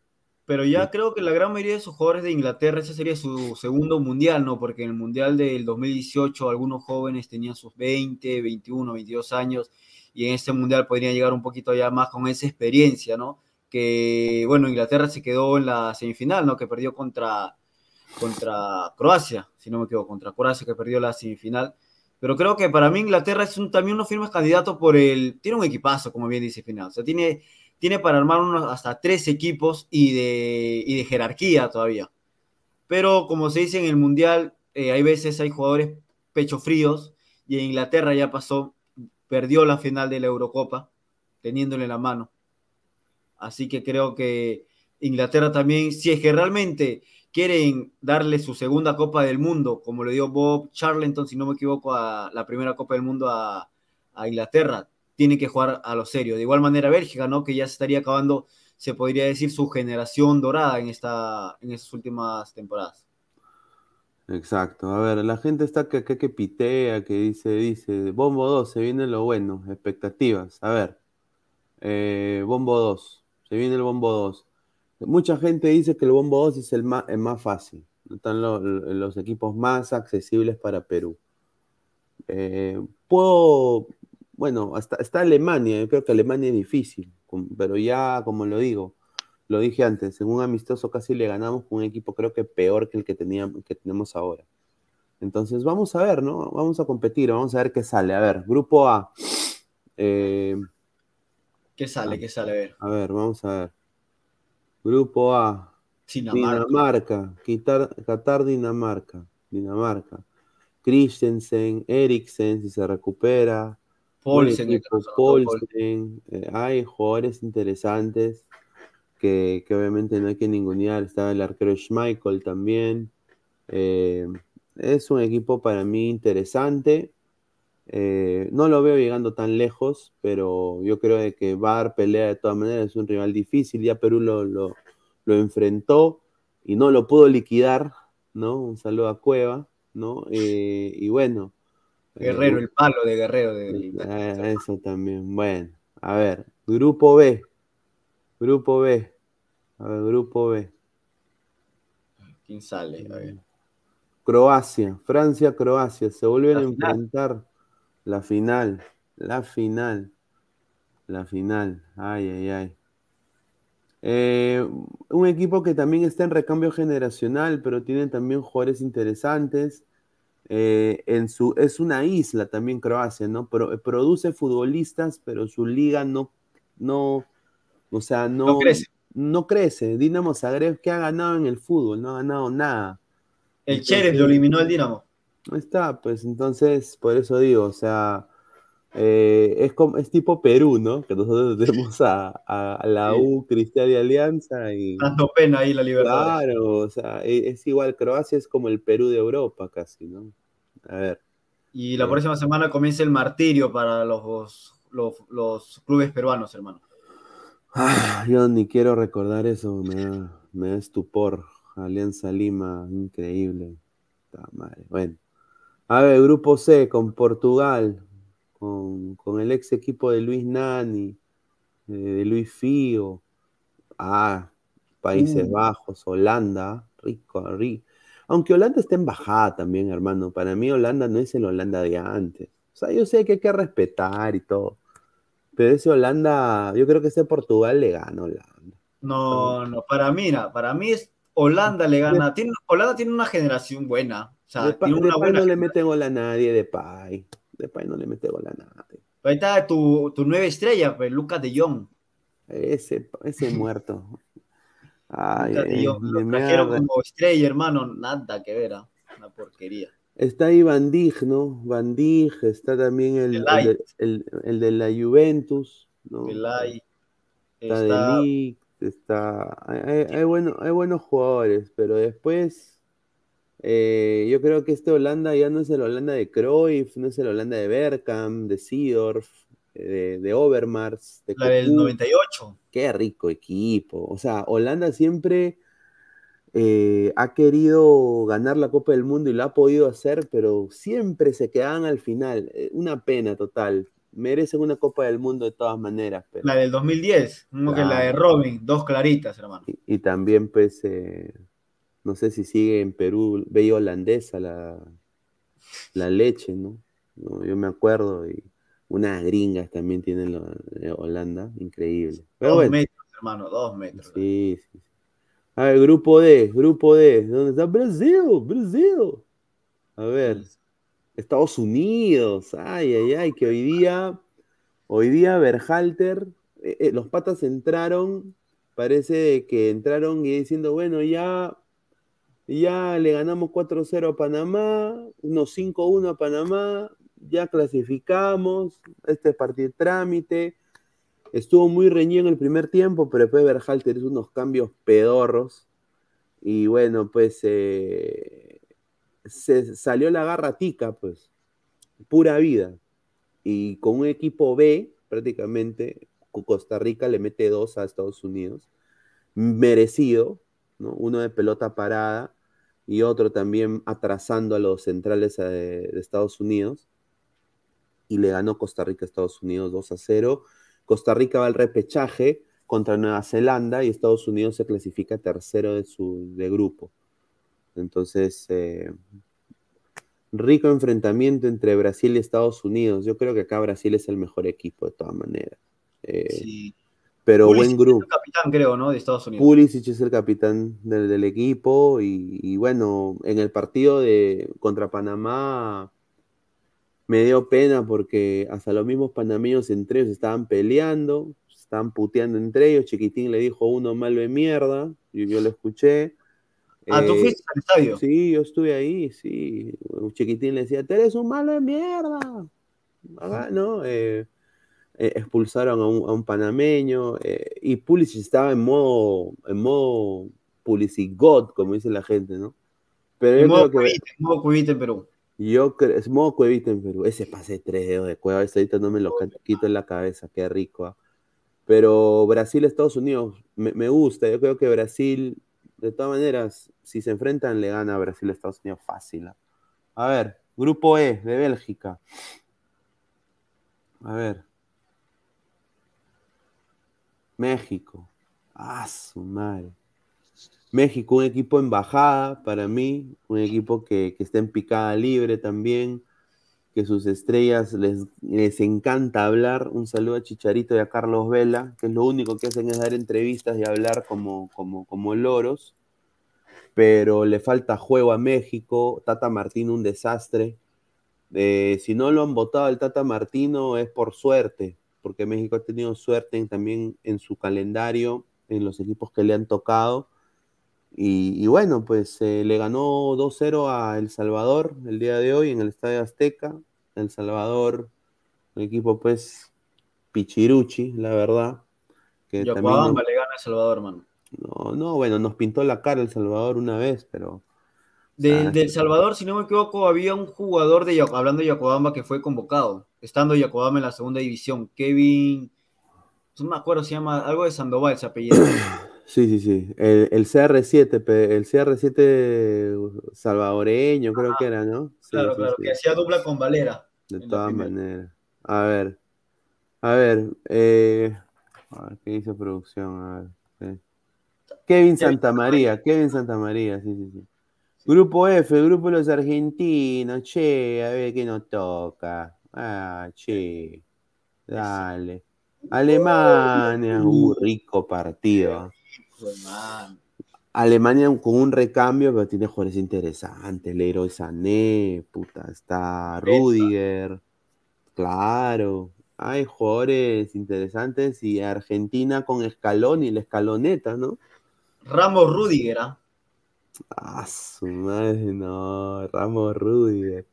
Pero ya creo que la gran mayoría de sus jugadores de Inglaterra, ese sería su segundo mundial, ¿no? Porque en el mundial del 2018 algunos jóvenes tenían sus 20, 21, 22 años y en este mundial podrían llegar un poquito ya más con esa experiencia, ¿no? Que, bueno, Inglaterra se quedó en la semifinal, ¿no? Que perdió contra, contra Croacia, si no me equivoco, contra Croacia que perdió la semifinal. Pero creo que para mí Inglaterra es un, también unos firmes candidatos por el... Tiene un equipazo, como bien dice Final. O sea, tiene, tiene para armar unos, hasta tres equipos y de, y de jerarquía todavía. Pero como se dice en el Mundial, eh, hay veces hay jugadores pecho fríos y en Inglaterra ya pasó, perdió la final de la Eurocopa, teniéndole la mano. Así que creo que Inglaterra también, si es que realmente quieren darle su segunda Copa del Mundo, como le dio Bob Charlton, si no me equivoco, a la primera Copa del Mundo a, Inglaterra, tiene que jugar a lo serio. De igual manera Bélgica, ¿no? Que ya se estaría acabando, se podría decir, su generación dorada en, esta, en estas últimas temporadas. Exacto. A ver, la gente está que, que, que pitea, que dice, dice, Bombo 2, se viene lo bueno, expectativas. A ver, eh, Bombo 2, se viene el Bombo 2. Mucha gente dice que el Bombo 2 es el más, más fácil. Están los equipos más accesibles para Perú. Eh, puedo, bueno, hasta está Alemania, yo creo que Alemania es difícil, pero ya, como lo digo, lo dije antes, en un amistoso casi le ganamos con un equipo creo que peor que el que, teníamos, que tenemos ahora. Entonces vamos a ver, ¿no? Vamos a competir, vamos a ver qué sale. A ver, grupo A. Eh, ¿Qué sale? ¿Qué sale? A ver. A ver, vamos a ver. Grupo A. Dinamarca. Qatar, Dinamarca. Dinamarca. Christensen, Eriksen, si se recupera. Polsen. Eh, hay jugadores interesantes que, obviamente no hay que ningunear. Está el arquero Schmeichel también. Eh, es un equipo para mí interesante. Eh, no lo veo llegando tan lejos, pero yo creo que va a dar pelea de todas maneras. Es un rival difícil. Ya Perú lo, lo, enfrentó y no lo pudo liquidar, ¿no? Un saludo a Cueva, ¿no? Eh, y bueno. Guerrero, eh, el palo de Guerrero. eso también. Bueno, a ver, grupo B. Grupo B. A ver, grupo B. ¿Quién sale? A ver. Croacia, Francia, Croacia, se vuelven a enfrentar la final, la final, la final. Ay, ay, ay. Eh, un equipo que también está en recambio generacional, pero tiene también jugadores interesantes. Eh, en su, es una isla también Croacia, ¿no? Pero, produce futbolistas, pero su liga no, no, o sea, no, no crece. No crece. Dinamo Zagreb, ¿qué ha ganado en el fútbol? No ha ganado nada. El Cherez lo eliminó el Dinamo. Está, pues entonces, por eso digo, o sea, eh, es, como, es tipo Perú, ¿no? Que nosotros tenemos a, la U, Cristiana y Alianza y... Dando pena ahí la libertad. Claro, o sea, e, es, igual, Croacia es como el Perú de Europa casi, ¿no? A ver. Y la eh. próxima semana comienza el martirio para los, los, clubes peruanos, hermano. Ah, yo ni quiero recordar eso, me da, me da estupor. Alianza Lima, increíble. Madre. Bueno. A ver, grupo C con Portugal, con, el ex equipo de Luis Nani, de Luis Figo. Ah, Países uh. Bajos, Holanda, rico, rico. Aunque Holanda está en bajada también, hermano. Para mí Holanda no es el Holanda de antes. O sea, yo sé que hay que respetar y todo. Pero ese Holanda, yo creo que ese Portugal le gana a Holanda. No, no, para mí, para mí es Holanda le gana. Tiene, Holanda tiene una generación buena. Sea, de, no le mete gol a nadie, de Pai. De Pai no le mete gol a nadie. Ahí está tu, tu nueva estrella, pues, Lucas de Jong. Ese, ese muerto. Ay, eh, trajeron como estrella, hermano. Nada que ver, ¿ah? una porquería. Está ahí Van Dijk, ¿no? Van Dijk, está también el, el, el, de, la Juventus, ¿no? Está, está... de está... Hay, hay, bueno, hay buenos jugadores, pero después eh, yo creo que este Holanda ya no es el Holanda de Cruyff, no es el Holanda de Berkham, de Seedorf, de, de Overmars. De La del 98. Qué rico equipo. O sea, Holanda siempre eh, ha querido ganar la Copa del Mundo y lo ha podido hacer, pero siempre se quedaban al final. Eh, una pena total. merecen una Copa del Mundo de todas maneras. Pero... La del 2010, como que la de Robin, dos claritas, hermano. Y, también, pues, eh, no sé si sigue en Perú, bella holandesa la, la leche, ¿no? Yo me acuerdo, y unas gringas también tienen la, Holanda, increíble. dos metros, hermano, dos metros. Sí, sí. A ver, grupo D, grupo D, ¿dónde está Brasil? Brasil. A ver, Estados Unidos, ay, ay, ay, que hoy día, hoy día Berhalter, eh, eh, los patas entraron, parece que entraron y diciendo, bueno, ya, ya le ganamos 4-0 a Panamá, unos 5-1 a Panamá, ya clasificamos, este partido trámite. Estuvo muy reñido en el primer tiempo, pero después Berhalter hizo unos cambios pedorros. Y bueno, pues eh, se salió la garra tica, pues, pura vida. Y con un equipo B, prácticamente, Costa Rica le mete dos a Estados Unidos, merecido, ¿no? Uno de pelota parada y otro también atrasando a los centrales eh, de, Estados Unidos. Y le ganó Costa Rica a Estados Unidos 2 a 0. Costa Rica va al repechaje contra Nueva Zelanda y Estados Unidos se clasifica tercero de su de grupo. Entonces, eh, rico enfrentamiento entre Brasil y Estados Unidos. Yo creo que acá Brasil es el mejor equipo de todas maneras. Eh, sí. Pero buen grupo. Es el capitán, creo, ¿no? De Estados Unidos. Pulisic es el capitán del, equipo. Y, bueno, en el partido de contra Panamá me dio pena porque hasta los mismos panameños entre ellos estaban peleando, estaban puteando entre ellos. Chiquitín le dijo uno malo de mierda, y yo lo escuché. Ah, ¿tú eh, fuiste al estadio? Sí, yo estuve ahí, sí. Un chiquitín le decía, tú eres un malo de mierda. ¿no? Eh, eh, expulsaron a un, panameño y Pulisic estaba en modo, en modo Pulisic God, como dice la gente, ¿no? Pero en modo, cuevita, en modo cuevita en Perú. Yo creo, es modo cuevita en Perú. Ese pase de tres dedos de cueva, ese ahorita no me lo quito en la cabeza, qué rico. ¿ah? Pero Brasil, Estados Unidos, me, me gusta. Yo creo que Brasil de todas maneras, si se enfrentan, le gana a Brasil Estados Unidos fácil. ¿ah? A ver, grupo E de Bélgica. A ver. México. Ah, su madre. México, un equipo en bajada para mí, un equipo que, que está en picada libre también, que sus estrellas les, les encanta hablar. Un saludo a Chicharito y a Carlos Vela, que es lo único que hacen es dar entrevistas y hablar como, como, como loros. Pero le falta juego a México. Tata Martino, un desastre. Eh, si no lo han votado al Tata Martino es por suerte, porque México ha tenido suerte también en su calendario, en los equipos que le han tocado. Y, bueno, pues eh, le ganó 2-0 a El Salvador el día de hoy en el Estadio Azteca. El Salvador, un equipo pues pichiruchi, la verdad. Que Yacobamba le gana a El Salvador, hermano. No, no, bueno, nos pintó la cara El Salvador una vez, pero... De, El Salvador, si no me equivoco, había un jugador de hablando de Yacobamba que fue convocado, estando Yacobamba en la segunda división, Kevin, no me acuerdo, se llama algo de Sandoval, ese apellido. Sí, sí, sí. El, CR7, el CR7 salvadoreño, creo que era, ¿no? claro, claro, que hacía dupla con Valera. De todas maneras. A ver. A ver, eh, a ver, ¿qué dice producción? A ver. Kevin Santamaría, Kevin Santamaría, sí, sí, sí. Grupo F, grupo de los argentinos, che, a ver qué nos toca. Ah, che. Dale. Alemania, un rico partido. Alemania con un recambio, pero tiene jugadores interesantes. Leroy Sané, puta, está Rudiger. Claro, hay jugadores interesantes y Argentina con escalón y la escaloneta, ¿no? Ramos Rudiger, ¿ah? Ah, su madre, no, Ramos Rudiger.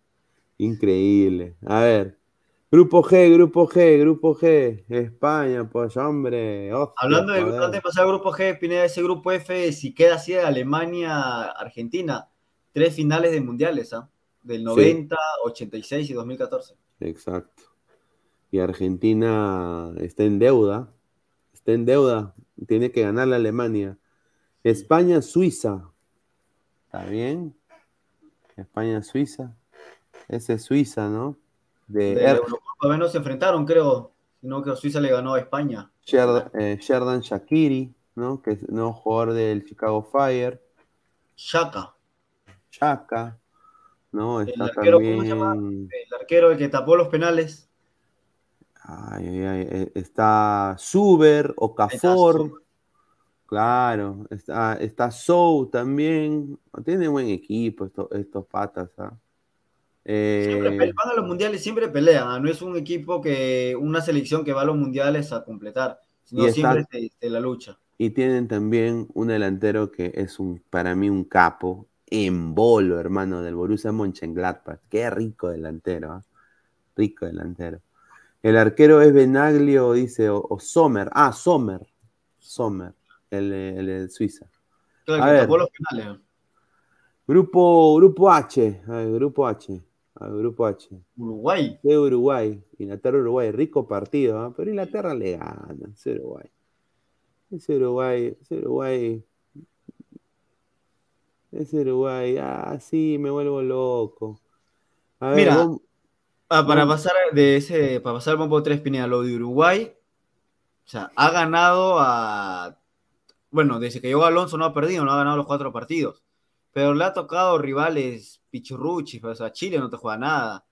Increíble. A ver, Grupo G, Grupo G, Grupo G, España, pues hombre. Hablando de, antes de pasar al Grupo G, Pineda, ese Grupo F, si queda así, Alemania, Argentina, tres finales de mundiales, ¿ah? Del 90, 86 y 2014. Exacto. Y Argentina está en deuda, está en deuda, tiene que ganar la Alemania. España, Suiza. ¿Está bien? España, Suiza. Ese es Suiza, ¿no? de, De Er- Eurocopa, menos se enfrentaron, creo. Sino que Suiza le ganó a España. Sher- eh, Sherdan Shakiri, ¿no? Que es nuevo jugador del Chicago Fire. Shaka, Chaka, ¿no? El arquero, ¿cómo se llama? el arquero el que tapó los penales. Ay, ay, ay, eh, Está Zuber, Okafor. Claro, está, está Sou también. Tiene buen equipo estos, estos patas, ¿ah? Siempre Eh, van a los mundiales, siempre pelean. ¿ah? No es un equipo que, una selección que va a los mundiales a completar, sino está- siempre se, se la lucha. y tienen también un delantero que es un, para mí un capo, en bolo, hermano, del Borussia Mönchengladbach. Qué rico delantero, ¿ah? Rico delantero. El arquero es Benaglio, dice, o, o Sommer. Ah, Sommer. Sommer, el, el Suiza. Claro, A que ver. tapó los penales. Grupo, grupo H. A ver, grupo H. A ver, grupo H. Uruguay. de Uruguay, Inglaterra-Uruguay, rico partido, ¿ah? pero Inglaterra le gana, es Uruguay. Es Uruguay, es Uruguay. Es Uruguay, ah, sí, me vuelvo loco. A ver, Mira, Ah, para pasar de ese, para pasar al bombo 3 Pineda, lo de Uruguay, o sea, ha ganado a, bueno, desde que llegó Alonso no ha perdido, no ha ganado los cuatro partidos, pero le ha tocado rivales pichurruchis, o sea, Chile no te juega nada,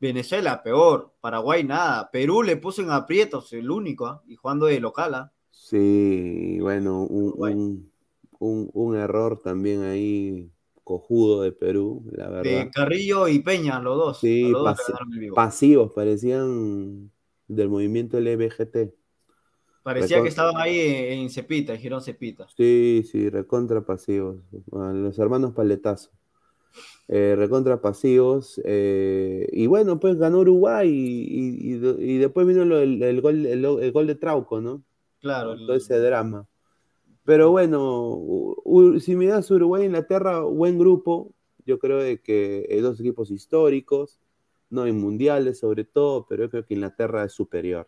Venezuela peor, Paraguay nada, Perú le puso en aprietos, el único, ¿ah? y jugando de local, ¿ah? sí, bueno, un, un- un- un error también ahí cojudo de Perú, la verdad. De Carrillo y Peña, los dos, Sí, los dos. Pasivos, parecían del movimiento LBGT. Parecía que estaban ahí en, en Cepita, en Girón Cepita. Sí, sí, recontra pasivos. Los hermanos Paletazo. Eh, recontra pasivos. eh, y bueno, pues ganó Uruguay y, y- y y después vino el, el gol, el, el gol de Trauco, ¿no? Claro, Todo ese drama. Pero bueno, si me das Uruguay e Inglaterra, buen grupo. Yo creo de que hay dos equipos históricos, no en mundiales sobre todo, pero yo creo que Inglaterra es superior.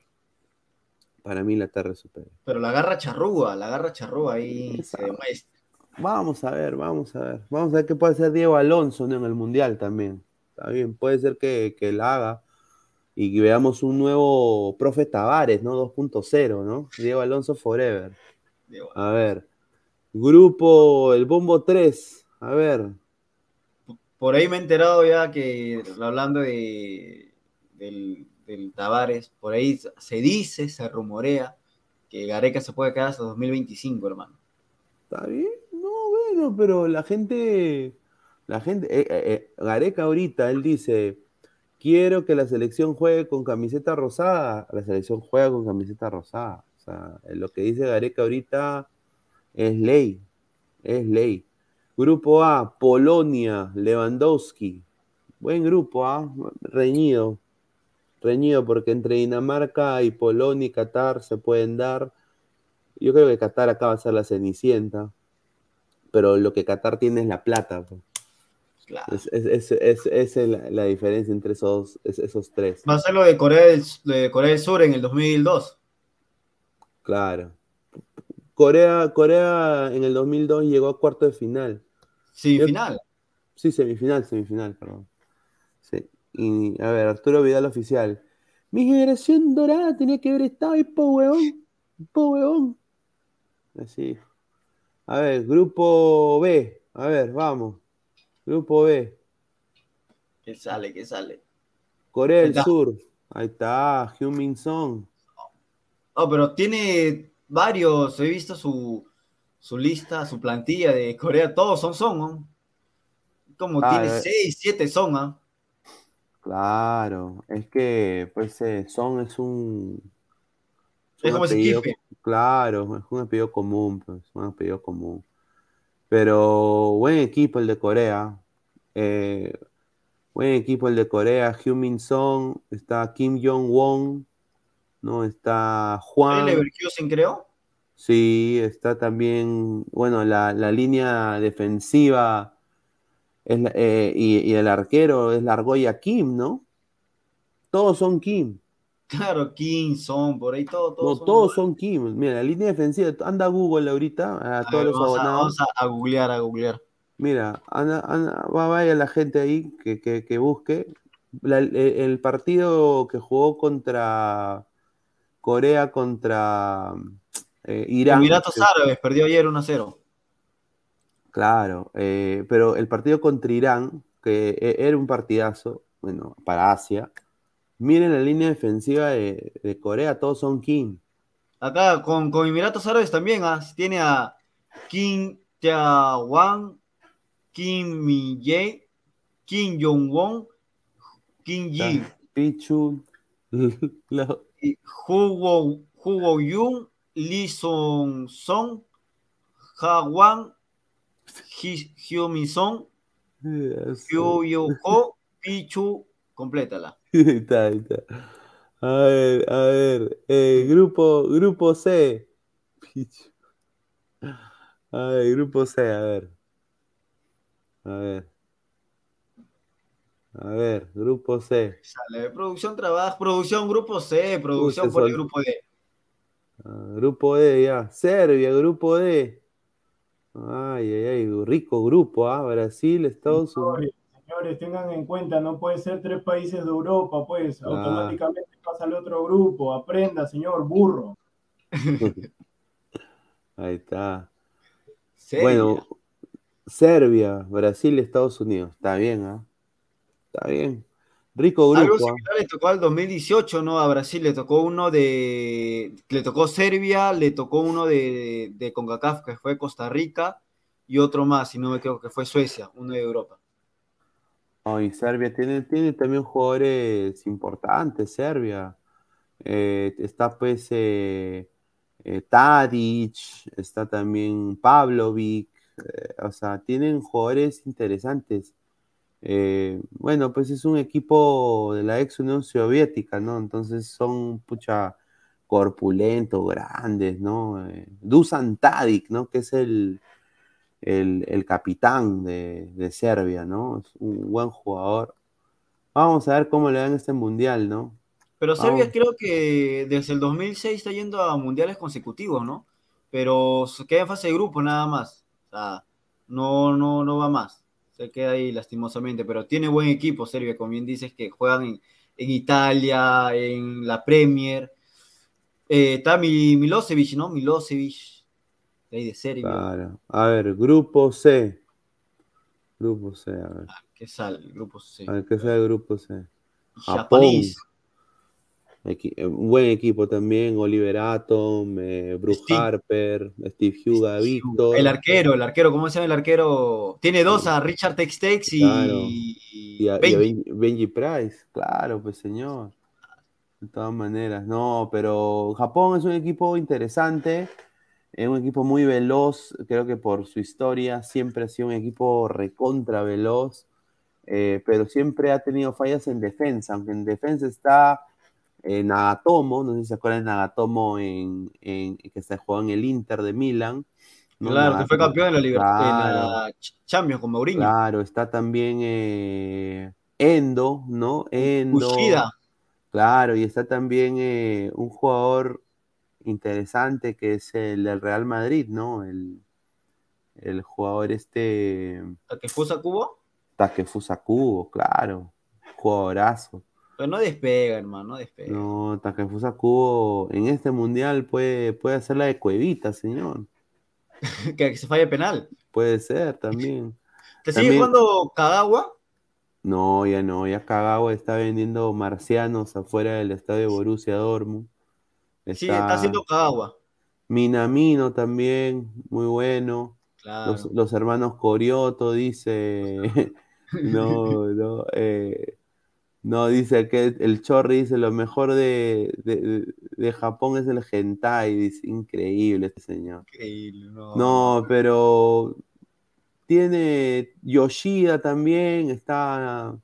Para mí Inglaterra es superior. pero la garra charrúa, la garra charrúa ahí se demuestra. Vamos a ver, vamos a ver. Vamos a ver qué puede hacer Diego Alonso en el Mundial también. Está bien, puede ser que, que la haga y que veamos un nuevo profe Tavares, ¿no? 2.0, ¿no? Diego Alonso Forever. A ver. Grupo, el Bombo 3. A ver. Por ahí me he enterado ya que hablando de del, del Tavares, por ahí se dice, se rumorea que Gareca se puede quedar hasta 2025, hermano. ¿Está bien? No, bueno, pero la gente, la gente, eh, eh, eh, Gareca ahorita, él dice, quiero que la selección juegue con camiseta rosada. La selección juega con camiseta rosada. O sea, lo que dice Gareca ahorita es ley, es ley. Grupo A, Polonia, Lewandowski. Buen grupo, ¿ah? Reñido. Reñido porque entre Dinamarca y Polonia y Qatar se pueden dar. Yo creo que Qatar acaba de ser la cenicienta. Pero lo que Qatar tiene es la plata. pues. Claro. Es, es- la, la diferencia entre esos, es- esos tres. Va a ser lo de Corea del, de Corea del Sur en el 2002. Claro. Corea, Corea en el 2002 llegó a cuarto de final. Sí, Yo- final. Sí, semifinal, semifinal, perdón. Sí. Y a ver, Arturo Vidal oficial. Mi generación dorada tenía que haber estado ahí, po weón. Po weón. Así. A ver, grupo B. A ver, vamos. Grupo B. Que sale, que sale. Corea del. Sur. Ahí está, Heung-Min Son. Oh, pero tiene varios, he visto su, su lista, su plantilla de Corea, todos son son, ¿no? Como Ah, tiene eh. 6, 7 son, ¿ah? Claro, es que pues eh, Son es un, Es un como apellido-. Claro, es un apellido común, pues, un apellido común. Pero buen equipo el de Corea. eh, buen equipo el de Corea. Heung-Min Son, está Kim Jong-won, ¿no? Está ¿El Juan. Leverkusen, creo? Sí, está también, bueno, la, la línea defensiva es eh, y, y el arquero es la argolla Kim, ¿no? Todos son Kim. Claro, Kim, Son, por ahí todo, No, todos son. todos son Kim. Mira, la línea defensiva, anda a Google ahorita, a A todos ver, los vamos, a, abonados. vamos a- a googlear, a googlear. Mira, anda, anda- va, vaya la gente ahí que, que, que busque la- el, el partido que jugó contra Corea contra eh, Irán. Emiratos Árabes perdió ayer 1-0. Claro, eh, pero el partido contra Irán, que e- era un partidazo, bueno, para Asia. Miren la línea defensiva de, de Corea, todos son Kim. Acá con, con Emiratos Árabes también ah, tiene a Kim Tae-wan, Kim Min-jae, Kim Jong-won, Kim Ji, Pichu, lo- y Hu Wo- Hu Wo-yun, Lee Ha-wan, Ji- Hyo-min-song, Hyo Yo-ho, Pichu, complétala. Ahí está, ahí está. A ver, a ver. eh, grupo, grupo C. Pichu. A ver, grupo C, a ver. A ver. A ver, grupo C. Sale, producción trabaja, producción grupo C, producción por el grupo D. Ah, grupo D, ya. Serbia, grupo D. Ay, ay, ay. Rico grupo, ¿ah? Brasil, Estados Unidos. Señores, tengan en cuenta, no puede ser tres países de Europa, pues Ah. automáticamente pasa al otro grupo. Aprenda, señor burro. Ahí está. Serbia. Bueno, Serbia, Brasil, Estados Unidos. Está bien, ¿ah? Está bien. Rico Algo grupo. ¿ah? similar le tocó al 2018, ¿no? A Brasil le tocó uno de. Le tocó Serbia, le tocó uno de, de CONCACAF, que fue Costa Rica, y otro más, si no me equivoco, que fue Suecia, uno de Europa. No, y Serbia tiene, tiene también jugadores importantes, Serbia. Eh, está pues eh, eh, Tadic, está también Pavlovic, eh, o sea, tienen jugadores interesantes. Eh, bueno, pues es un equipo de la ex Unión Soviética, ¿no? Entonces son pucha corpulentos, grandes, ¿no? Eh, Dusan Tadic, ¿no? Que es el, el, el capitán de, de Serbia, ¿no? Es un buen jugador. Vamos a ver cómo le dan este mundial, ¿no? Pero Serbia creo que desde el 2006 está yendo a mundiales consecutivos, ¿no? Pero se queda en fase de grupo nada más. O sea, no, no, no va más. Se queda ahí lastimosamente. Pero tiene buen equipo Serbia, como bien dices, que juegan en, en Italia, en la Premier. Eh, está Mi- Milosevic, ¿no? Milosevic, de ahí de Serbia. Claro. A ver, grupo C. Grupo C, a ver. ¿Qué sale? Grupo C. A ver, ¿qué el grupo C? Japón. Japonés. Equi- eh, un buen equipo también, Oliver Atom, eh, Bruce Steve- Harper, Steve Huga, Víctor. El arquero, el arquero, ¿cómo se llama el arquero? Tiene dos, a Richard Textex y, Claro. y a, y a Benji. Benji, Benji Price, claro, pues señor. De todas maneras, no, pero Japón es un equipo interesante, es un equipo muy veloz, creo que por su historia siempre ha sido un equipo recontra veloz, eh, pero siempre ha tenido fallas en defensa, aunque en defensa está eh, Nagatomo, no sé si se acuerdan de Nagatomo en, en- que se jugó en el Inter de Milán. ¿no? Claro, que fue campeón en la, Libertad en la Ch- Champions con Mourinho. Claro, está también eh, Endo, ¿no? Endo. Kushida. Claro, y está también eh, un jugador interesante que es el del Real Madrid, ¿no? El, el jugador este Takefusa Kubo, Takefusa Kubo, claro. Jugadorazo. Pero no despega, hermano, no despega. No, Takefusa Kubo en este mundial puede, puede hacer la de Cuevita, señor. que, que se falle penal. Puede ser también. ¿Te sigue También- jugando Kagawa? No, ya no, ya Kagawa está vendiendo marcianos afuera del estadio Borussia Dortmund. Sí, está haciendo Kagawa. Minamino también, muy bueno. Claro. Los, los hermanos Corioto dice, no, no, eh, no, dice que el Chorri dice lo mejor de, de- de- Japón es el hentai, dice, increíble este señor. Increíble, no. No, pero tiene Yoshida también, está,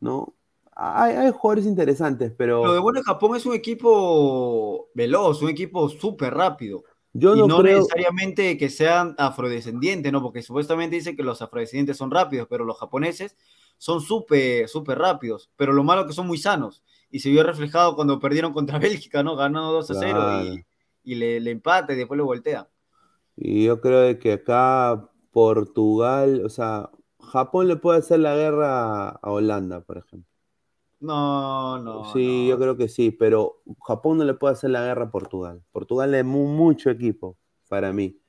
¿no? Hay, hay jugadores interesantes, pero Lo de bueno Japón es un equipo veloz, un equipo súper rápido. yo y no, no creo, necesariamente que sean afrodescendientes, ¿no? Porque supuestamente dicen que los afrodescendientes son rápidos, pero los japoneses son súper, súper rápidos. Pero lo malo es que son muy sanos. Y se vio reflejado cuando perdieron contra Bélgica, ¿no? Ganó 2 a 0 Claro. y, y le, le empata y después lo voltea. y yo creo que acá Portugal, o sea, Japón le puede hacer la guerra a Holanda, por ejemplo. No, no. Sí, no. yo creo que sí, pero Japón no le puede hacer la guerra a Portugal. Portugal es mu- mucho equipo para mí,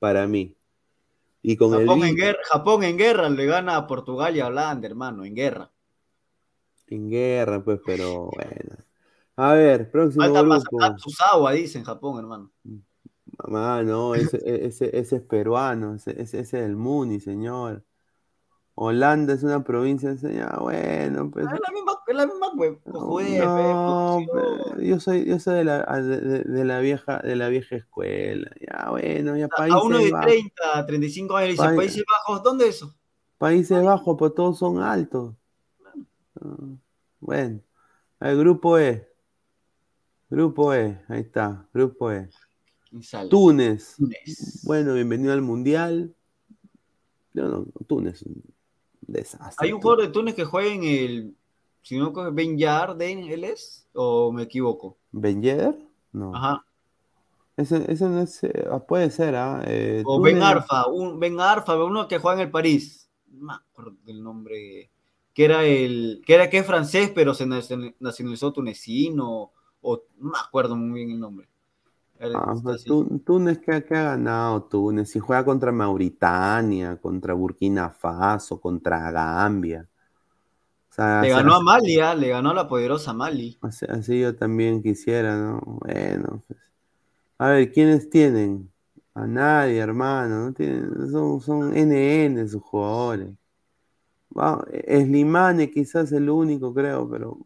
para mí. Y con el Japón en, guerra, Japón en guerra le gana a Portugal y a Holanda, hermano, en guerra. en guerra, pues, pero bueno. A ver, próximo Falta grupo. dice en Japón, hermano. Mamá, no, ese, ese, ese es peruano, ese, ese, ese es el Muni, señor. Holanda es una provincia, señor. Bueno, pues. Ah, Es la misma, la misma hue- No, pe- yo soy, yo soy de la, de, de- la vieja, de la vieja escuela. Ya, bueno, ya A Países uno de Bajos. 30, 35 años dice, País- Países Bajos, ¿dónde es eso? Países Bajos, pues todos son altos. Ah, Bueno, el grupo E. Grupo E, ahí está, grupo E. Túnez. Túnez. Bueno, bienvenido al Mundial. No, no, Túnez, desastre. Hay un jugador de Túnez que juega en el, si no Ben Yarden, ¿él es? ¿O me equivoco? ¿Ben Yedder? No. Ajá. Ese, ese no es, eh, ah, puede ser, ¿ah? Eh, O Ben Túnez- Arfa, un Ben Arfa, uno que juega en el París. No me acuerdo del nombre. Que era el, que era que es francés, pero se nacion- nacionalizó tunecino, o no me acuerdo muy bien el nombre. Ah. Tú- Túnez, ¿qué, qué ha ganado Túnez? Si juega contra Mauritania, contra Burkina Faso, contra Gambia. O sea, Le ganó a Mali, ah, le ganó a la poderosa Mali. así, así yo también quisiera, ¿no? Bueno, pues. A ver, ¿quiénes tienen? A nadie, hermano. No tienen, son, son NN sus jugadores. Va, Slimane quizás el único, creo, pero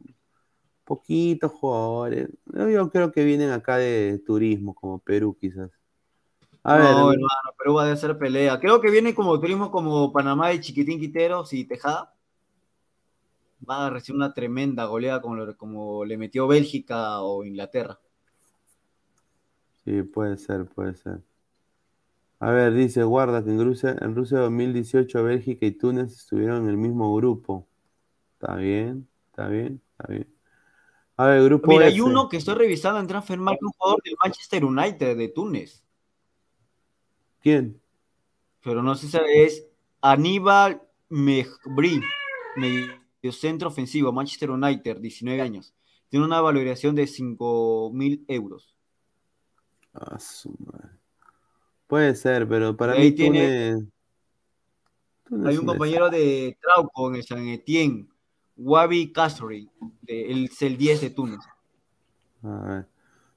poquitos jugadores. Yo, creo que vienen acá de turismo, como Perú quizás. A ver, no, hermano, Perú va a hacer pelea. Creo que viene como turismo como Panamá y Chiquitín Quiteros y Tejada. Va a recibir una tremenda goleada como, lo- como le metió Bélgica o Inglaterra. sí, puede ser, puede ser. A ver, dice, guarda que en Rusia, en Rusia 2018 Bélgica y Túnez estuvieron en el mismo grupo. Está bien, está bien, está bien. A ver, grupo Mira, F. hay uno que estoy revisando en Transfermarkt, un jugador del Manchester United de Túnez, ¿Quién? pero no sé si es Aníbal Mejbri, mediocentro ofensivo, Manchester United, 19 años. Tiene una valoración de 5 mil euros. Ah, su madre. Puede ser, pero para ahí mí tiene- Túnez... Túnez Hay un compañero de Trauco en el San Etienne, Wabi Kasri, es el 10 de Túnez. A ver.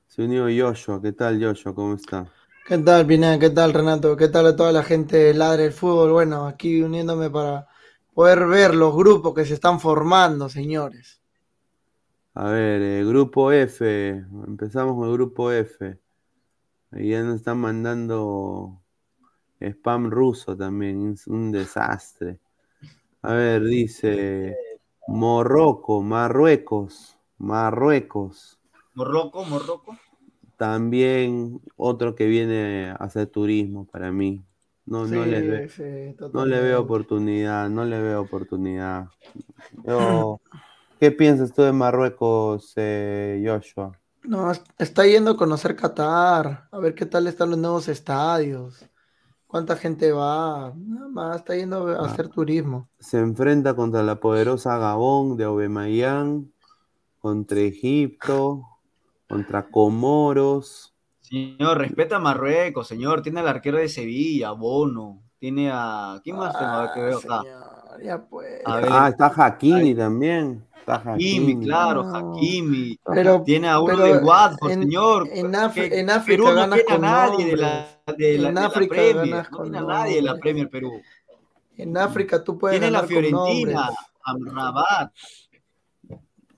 Se unió Joshua. ¿Qué tal, Joshua? ¿Cómo está? ¿Qué tal, Pineda? ¿Qué tal, Renato? ¿Qué tal a toda la gente de Ladre el Fútbol? Bueno, aquí uniéndome para poder ver los grupos que se están formando, señores. A ver, eh, grupo F. Empezamos con el grupo F. Ahí ya nos están mandando spam ruso también. Es un desastre. A ver, dice Morroco, Marruecos, Marruecos. Morroco, Morroco. También otro que viene a hacer turismo para mí. No, no le ve- sí, No le veo oportunidad, no le veo oportunidad. Yo- ¿Qué piensas tú de Marruecos, eh, Joshua? No, es- está yendo a conocer Qatar, a ver qué tal están los nuevos estadios, cuánta gente va, nada más, está yendo a Ah. hacer turismo. Se enfrenta contra la poderosa Gabón de Aubameyang, contra Egipto, contra Comoros. Señor, respeta a Marruecos, señor. Tiene al arquero de Sevilla, Bono. Tiene a. ¿Quién más tengo? A ver, que veo acá? Ah, señor, ya pues. A ver, Ah, está Hakimi también. Está Hakimi, Hakimi. claro. Hakimi. Pero, Tiene a uno de Watford, en- señor. en Afri- Que en África Perú no ganas tiene a nadie de la, de la, En de la África Premier. ganas No tiene a nadie de la. Premier Perú. En África tú puedes Tiene la Fiorentina. Amrabat,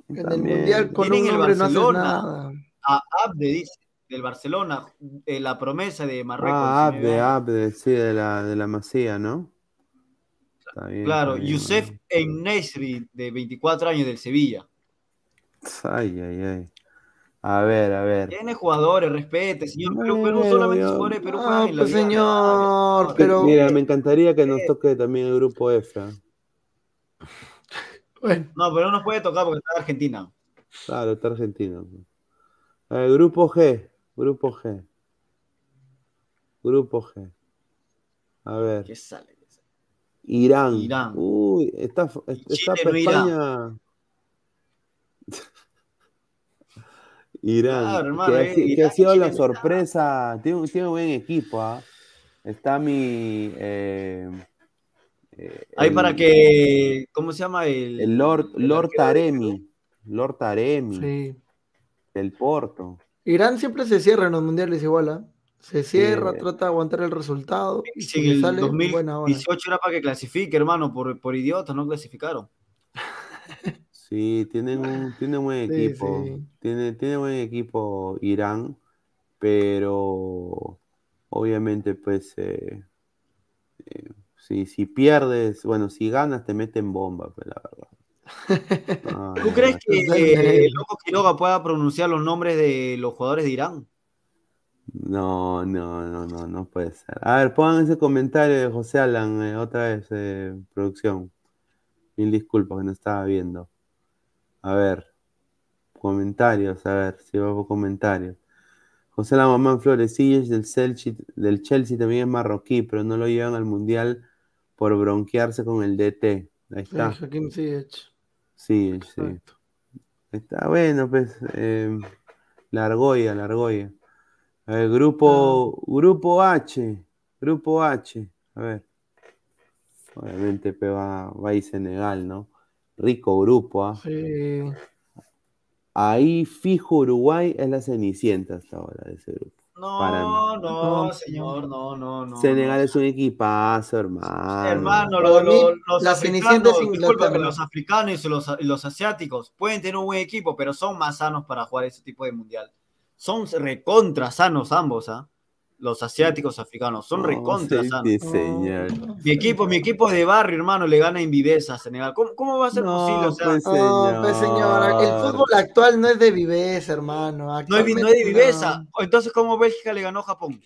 En el mundial con un el nombre no Barcelona. nada. a Abde, dice, del Barcelona, eh, la promesa de Marruecos. Ah, 19 Abde. Abde, sí, de la, de la Masía, ¿no? Está bien, Claro, está bien. Youssef Nesri, de 24 años del Sevilla. Ay, ay, ay. A ver, a ver. Tiene jugadores, respete, señor. Perú, Perú Bueno, solamente yo- jugadores Perú No, juegan en la pues, señor, pero- Mira, me encantaría que nos toque también el grupo F. ¿ah? Bueno, No, pero no nos puede tocar porque está Argentina. Claro, está Argentina. El grupo G. Grupo G. Grupo G. A ver. ¿Qué sale? Irán. Irán. Uy, está, está Chile para no irá. España. Irán, Claro, hermano, que, ha eh, que Irán ha sido la sorpresa. Tiene, un- tiene un buen equipo, ¿ah? Está mi. eh, eh, Ahí el- para que, ¿cómo se llama? El, El Lord, el Lord Taremi. Lord Taremi, Sí. del Porto. Irán siempre se cierra en los mundiales igual, ¿ah? Se cierra, Sí. trata de aguantar el resultado. Y Si le el sale, buena hora. 2018 era para que clasifique, hermano, por, por idiotas, no clasificaron. Sí, tienen un, tienen buen equipo. sí. Tiene, tiene buen equipo Irán, pero obviamente, pues, eh, eh, si, si pierdes, bueno, si ganas, te meten bomba, pues, la verdad. No, ¿Tú crees que eh, el loco Quiroga pueda pronunciar los nombres de los jugadores de Irán? No, no, no, no, no puede ser. A ver, pongan ese comentario de José Alan, eh, otra vez, eh, producción. Mil disculpas que no estaba viendo. A ver, comentarios, a ver, si va por comentarios. José Alan Mamán Flores, Ziyech del Chelsea, del Chelsea también es marroquí, pero no lo llevan al Mundial por bronquearse con el DT. Ahí Sí, está, Hakim Ziyech. Ziyech, sí. Exacto. Está bueno, pues. Eh, la argolla, la argolla. Ver, grupo, grupo H. Grupo H. A ver. Obviamente va, va a ir Senegal, ¿no? Rico grupo, ¿ah? Sí. Ahí fijo Uruguay es la cenicienta hasta ahora de ese grupo. No, no, No. señor, no, no, no. Senegal no. es un equipazo, hermano. Hermano, lo- lo- los africanos, discúlpame, los africanos y los, y los asiáticos pueden tener un buen equipo, pero son más sanos para jugar ese tipo de mundial. Son recontra sanos ambos, ¿ah? Los asiáticos africanos, son No, recontra sí, sanos. sí, señor. Mi equipo, mi equipo de barrio, hermano, le gana en viveza a Senegal. ¿Cómo, cómo va a ser No, posible? O sea, pues, No, pues señora, el fútbol actual no es de viveza, hermano. no es, no es de viveza. no. Entonces, ¿cómo Bélgica le ganó a Japón?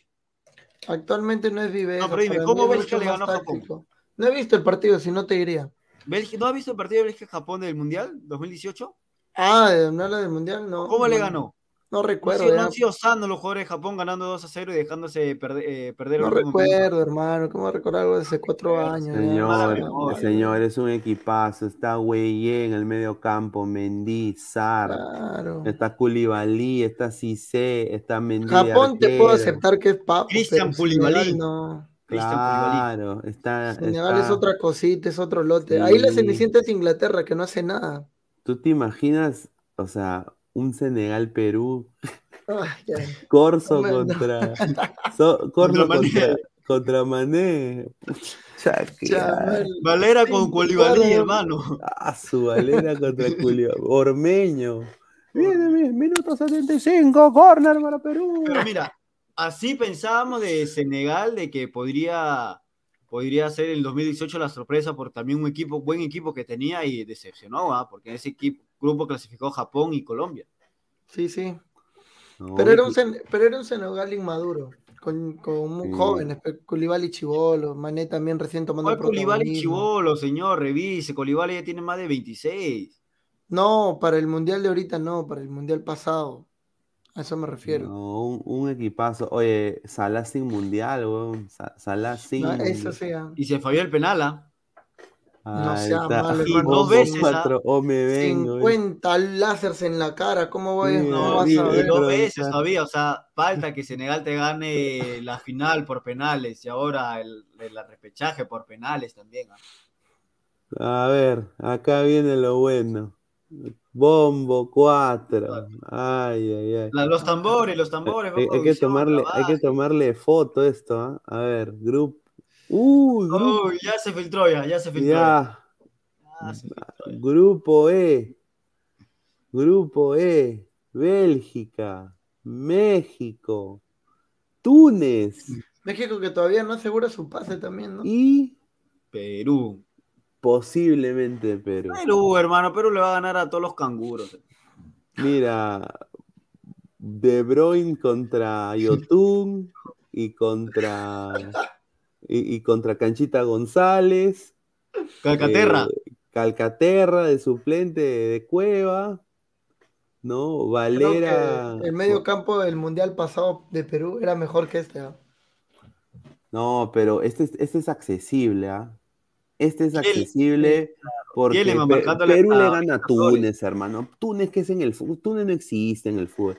Actualmente no es viveza. No, pero dime, ¿cómo Bélgica le ganó a Japón? táctico. No he visto el partido, si no te diría. Bélgica- ¿No has visto el partido de Bélgica-Japón del Mundial 2018? Ah, ¿no habla del mundial? No. ¿Cómo le ganó? No No, recuerdo. sido- no han sido sanos los jugadores de Japón ganando 2 a 0 y dejándose perder, eh, perder No recuerdo, hermano. ¿Cómo recordar algo de hace cuatro Señor, años? Señor, memoria. señor, es un equipazo. Está Gueye en el medio campo, Mendy, Sar, Claro. está Koulibaly, está Cissé, está Mendy. Japón te puedo aceptar que es papo, Cristian Koulibaly. no. Claro, está, Senegal está- es otra cosita, es otro lote. Ahí la Sí. Cenicienta es Inglaterra, que no hace nada. ¿Tú te imaginas, o sea, un Senegal-Perú, ya. Corso No, no. contra, so- Corso Contra Mané. contra. Valera con claro. hermano. Ah, su valera contra Julio. Ormeño. Viene, minuto 75, corner para Perú. Pero mira, así pensábamos de Senegal, de que podría, podría ser el 2018 la sorpresa por también un equipo, buen equipo que tenía y decepcionó, ¿ah? porque ese equipo, grupo clasificó Japón y Colombia. Sí, sí. No, Pero era un, Sen- pero era un Senegal inmaduro, con, con muy Sí. jóvenes, pe- Koulibaly Chivolo, Mané también recién tomando ¿Cuál Koulibaly protagonismo. Chivolo, señor? Revise, Koulibaly ya tiene más de 26. No, para el mundial de ahorita no, para el mundial pasado. A eso me refiero. no, un, un equipazo. Oye, Salah sin mundial, weón. Sa- Salah sin. No, eso sí. ah. Y se falló el penal, ¿ah? No Ahí sea está. malo, hermano. dos veces, Cuatro, o me vengo. 50 láseres en la cara, ¿cómo voy Sí, no No, vas a ver? dos veces todavía, o sea, falta que Senegal te gane la final por penales y ahora el, el repechaje por penales también. A ver, acá viene lo bueno. Bombo 4. Ay, ay, ay. La- los tambores, los tambores. Hay, va hay que tomarle, hay que tomarle foto a esto, ¿ah? A ver, grupo. Uy, grupo. Uy, ya se filtró ya, ya se filtró. Ya. Ya se filtró ya. Grupo E. Grupo E. Bélgica. México. Túnez. México que todavía no asegura su pase también, ¿no? Y Perú. posiblemente Perú. Perú, hermano, Perú le va a ganar a todos los canguros. Mira. De Bruyne contra Yotun y contra y, y contra Canchita González. Calcaterra. Eh, Calcaterra de suplente de Cueva. ¿No? Valera. el medio campo del mundial pasado de Perú era mejor que este. ¿ah? No, pero este, es- este es accesible, ¿ah? Este es accesible Porque Perú le gana a. Túnez, hermano. Túnez que es en el fútbol. Túnez no existe en el fútbol.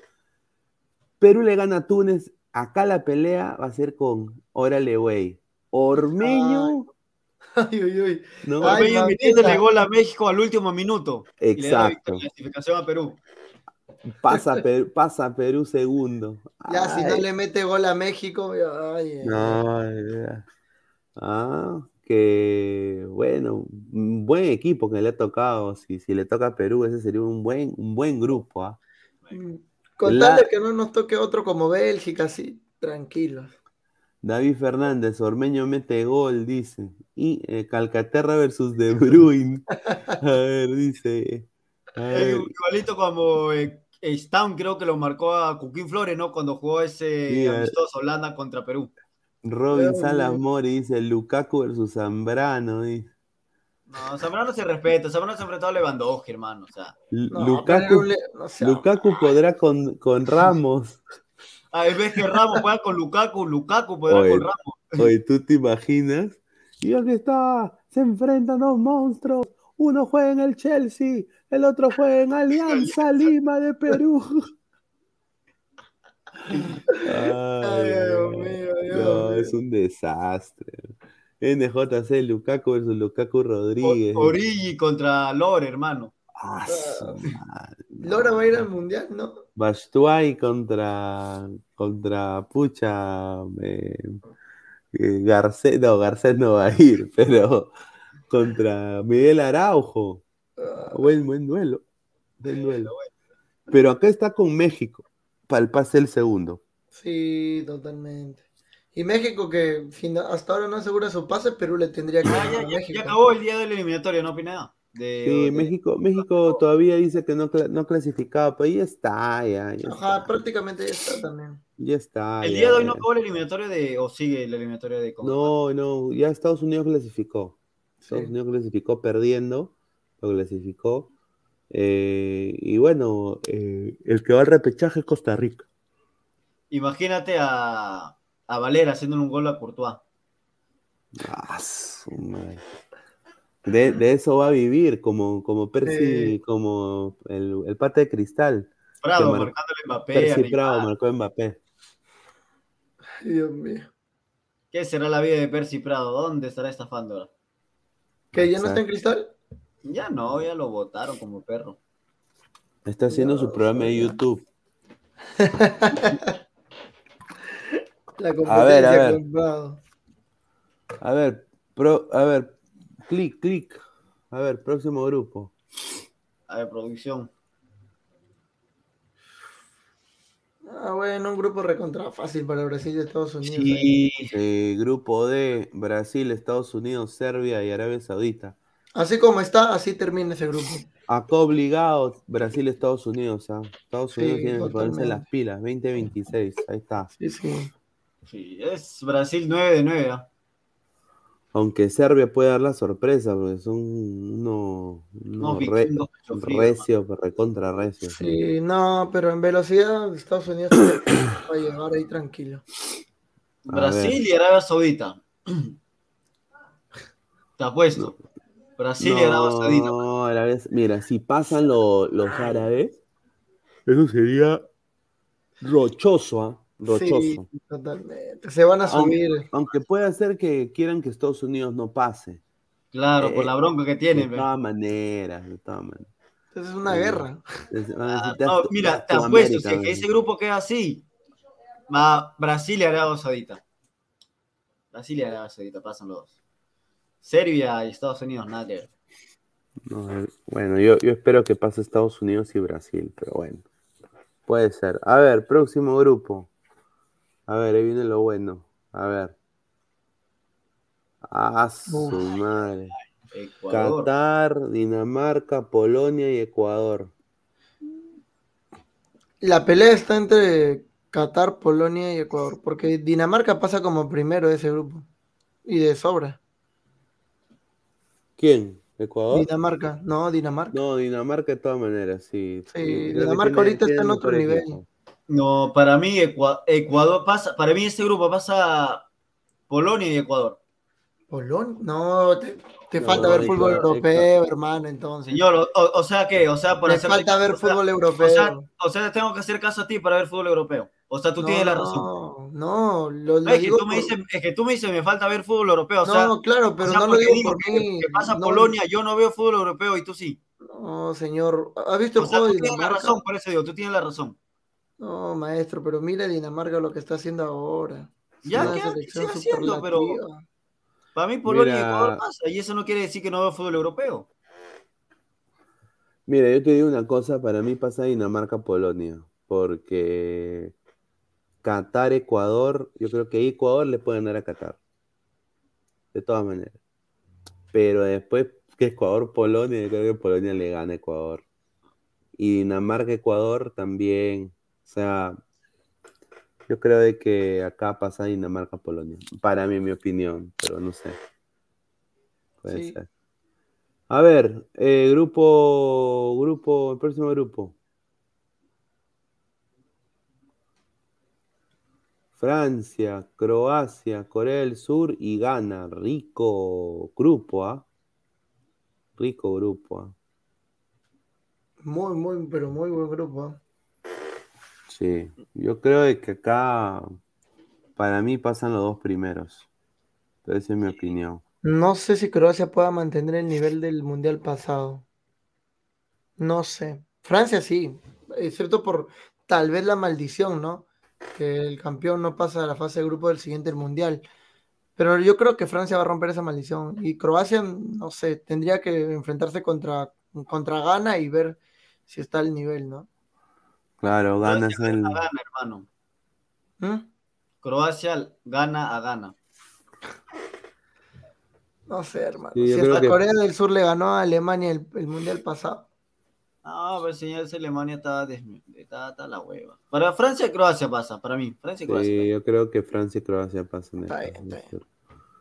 Perú le gana a Túnez. Acá la pelea va a ser con Órale, güey. Ormeño, Ay, uy, uy. ¿no? Ay, Ormeño metiéndole gol a México al último minuto. Y le da Exacto. la clasificación a Perú. Pasa, Perú, pasa Perú segundo. Ya, si no le mete gol a México, ay, ay, no, ya. Ah, que bueno, un buen equipo que le ha tocado. Si, si le toca a Perú, ese sería un buen, un buen grupo. Con La- tal de que no nos toque otro como Bélgica, así, tranquilos. David Fernández, Ormeño mete gol, dice. Y eh, Calcaterra versus De Bruyne. A ver, dice. A ver, igualito como eh, Stam creo que lo marcó a Cuquín Flores, ¿no? Cuando jugó ese Sí, amistoso Holanda contra Perú. Robin Salas. Mori dice Lukaku versus Zambrano. Dice. No, Zambrano se respeta, Zambrano se ha enfrentado a Lewandowski, hermano. O sea, No, Lukaku, le- no sea- Lukaku podrá con, con Ramos. A vez que Ramos juega con Lukaku, Lukaku podrá Oye. con Ramos. Oye, ¿tú te imaginas? Y aquí está, se enfrentan dos monstruos. Uno juega en el Chelsea, el otro juega en Alianza Lima de Perú. Ay, Dios mío, Dios no, mío. es un desastre. NJC, Lukaku versus Lukaku Rodríguez. O- Origi contra Lore, hermano. Ah, madre. Lora va a ir al mundial, ¿no? Bastuay contra, contra Pucha. eh, eh, Garcés, no, Garcés no va a ir, pero contra Miguel Araujo. Ah, Buen, buen duelo. Buen duelo. Pero acá está con México para el pase el segundo. Sí, totalmente. Y México, que hasta ahora no asegura su pase, Perú le tendría que Ah, ya, acabó el día del eliminatorio, ¿no, Pineda? De, Sí, de- México, México todavía dice que no, no clasificaba, pero ya está, ya, ya Ajá, está. prácticamente ya está también. Ya está, El ya, día de hoy no acabó el eliminatorio de. o sigue el eliminatorio de. Conca. No, no, ya Estados Unidos clasificó. Estados. Unidos clasificó perdiendo, lo clasificó. Eh, y bueno, eh, el que va al repechaje es Costa Rica. Imagínate a, a Valera haciéndole un gol a Courtois. Ah, su madre. De, de eso va a vivir, como, como Percy, Sí. como el, el pata de cristal. Prado mar- marcándole Mbappé. Percy. Prado marcó Mbappé. Ay, Dios mío. ¿Qué será la vida de Percy Prado? ¿Dónde estará estafando ahora? ¿Que ya no está en cristal? Ya no, ya lo votaron como perro. Está haciendo su programa de YouTube. La A ver, a ver. comprado. A ver, pro, a ver, clic, clic. A ver, próximo grupo. A ver, producción. Ah, bueno, un grupo recontra fácil para Brasil y Estados Unidos. Sí, Eh, grupo D, Brasil, Estados Unidos, Serbia y Arabia Saudita. Así como está, así termina ese grupo. Acá obligados, Brasil, Estados Unidos. ¿ah? Estados Sí, Unidos tiene que ponerse las pilas, 2026, ahí está. Sí, sí. sí, es Brasil 9 de 9. ¿ah? Aunque Serbia puede dar la sorpresa, porque son uno, No, re- frío, recio, recontra recio. Sí, no, pero en velocidad Estados Unidos va a llegar ahí tranquilo. A Brasil y Arabia Saudita. Te apuesto. Brasil y Arabia Saudita. No, Arabia- mira, si pasan lo- los árabes, eso sería rochoso, ¿ah? Rochoso. Sí, totalmente. Se van a Aunque, subir. aunque puede ser que quieran que Estados Unidos no pase. Claro, por Eh, la bronca que De tienen. ve. todas maneras, de todas maneras. Entonces es una guerra. Es- a Ah, no, mira, te apuesto, América, si es que ese grupo queda así, va Brasil y Arabia Saudita. Brasil y Arabia Saudita pasan los dos. Serbia y Estados Unidos, nada que ver. No, eh, bueno, yo, yo espero que pase Estados Unidos y Brasil, pero bueno. Puede ser. A ver, próximo grupo. A ver, ahí viene lo bueno. A ver. Ah, su Uf. madre. Ecuador. Qatar, Dinamarca, Polonia y Ecuador. La pelea está entre Qatar, Polonia y Ecuador, porque Dinamarca pasa como primero de ese grupo. Y de sobra. ¿Quién? ¿Ecuador? Dinamarca, no, Dinamarca. No, Dinamarca de todas maneras, sí. Sí, Dinamarca ahorita está en otro nivel. equipo. No, para mí Ecua- Ecuador pasa, para mí este grupo pasa Polonia y Ecuador. Polón, no, te, te No, falta ver fútbol europeo, hermano, entonces. Señor, o, o- o sea que, o sea, por Me hacerte falta ver o sea, fútbol O europeo. sea, o sea, tengo que hacer caso a ti para ver fútbol europeo. O sea, tú no, tienes la razón. No, no, lo, es, que digo tú me dices, es que tú me dices, me falta ver fútbol europeo. O sea, no, claro, o pero sea, no lo digo digo por mí. que pasa no, Polonia, yo no veo fútbol europeo y tú sí. No, señor. ¿Has visto O el sea, juego tú de tienes la razón, por eso digo, tú tienes la razón. No, maestro, pero mira Dinamarca lo que está haciendo ahora. Ya, ¿qué? Sigue haciendo, pero-. Para mí Polonia y. Ecuador pasa, y eso no quiere decir que no veo fútbol europeo. Mira, yo te digo una cosa, para mí pasa Dinamarca-Polonia, porque Qatar-Ecuador, yo creo que Ecuador le puede ganar a Qatar, de todas maneras. Pero después que Ecuador-Polonia, yo creo que Polonia le gana a Ecuador. Y Dinamarca-Ecuador también, sea, yo creo de que acá pasa Dinamarca-Polonia, para mí, mi opinión, pero no sé. Puede Sí. ser. A ver, eh, grupo, grupo, el próximo grupo. Francia, Croacia, Corea del Sur y Ghana. Rico grupo, ¿ah? Rico grupo, ¿ah? Muy, muy, pero muy buen grupo. Sí, yo creo que acá para mí pasan los dos primeros. Esa es mi opinión. No sé si Croacia pueda mantener el nivel del mundial pasado. No sé. Francia sí, excepto por tal vez la maldición, ¿no? Que el campeón no pasa a la fase de grupo del siguiente mundial. Pero yo creo que Francia va a romper esa maldición. Y Croacia, no sé, tendría que enfrentarse contra, contra Ghana y ver si está al nivel, ¿no? Claro, ganas Croacia el. gana, gana, hermano. ¿Mm? Croacia gana a gana. No sé, hermano. Sí, si hasta que- Corea del Sur le ganó a Alemania el, el mundial pasado. No, pero señor, esa Alemania está, des- está, está la hueva. Para Francia, Croacia pasa, para mí. Francia y Croacia. Sí, yo creo que Francia y Croacia pasan. Está bien, está bien.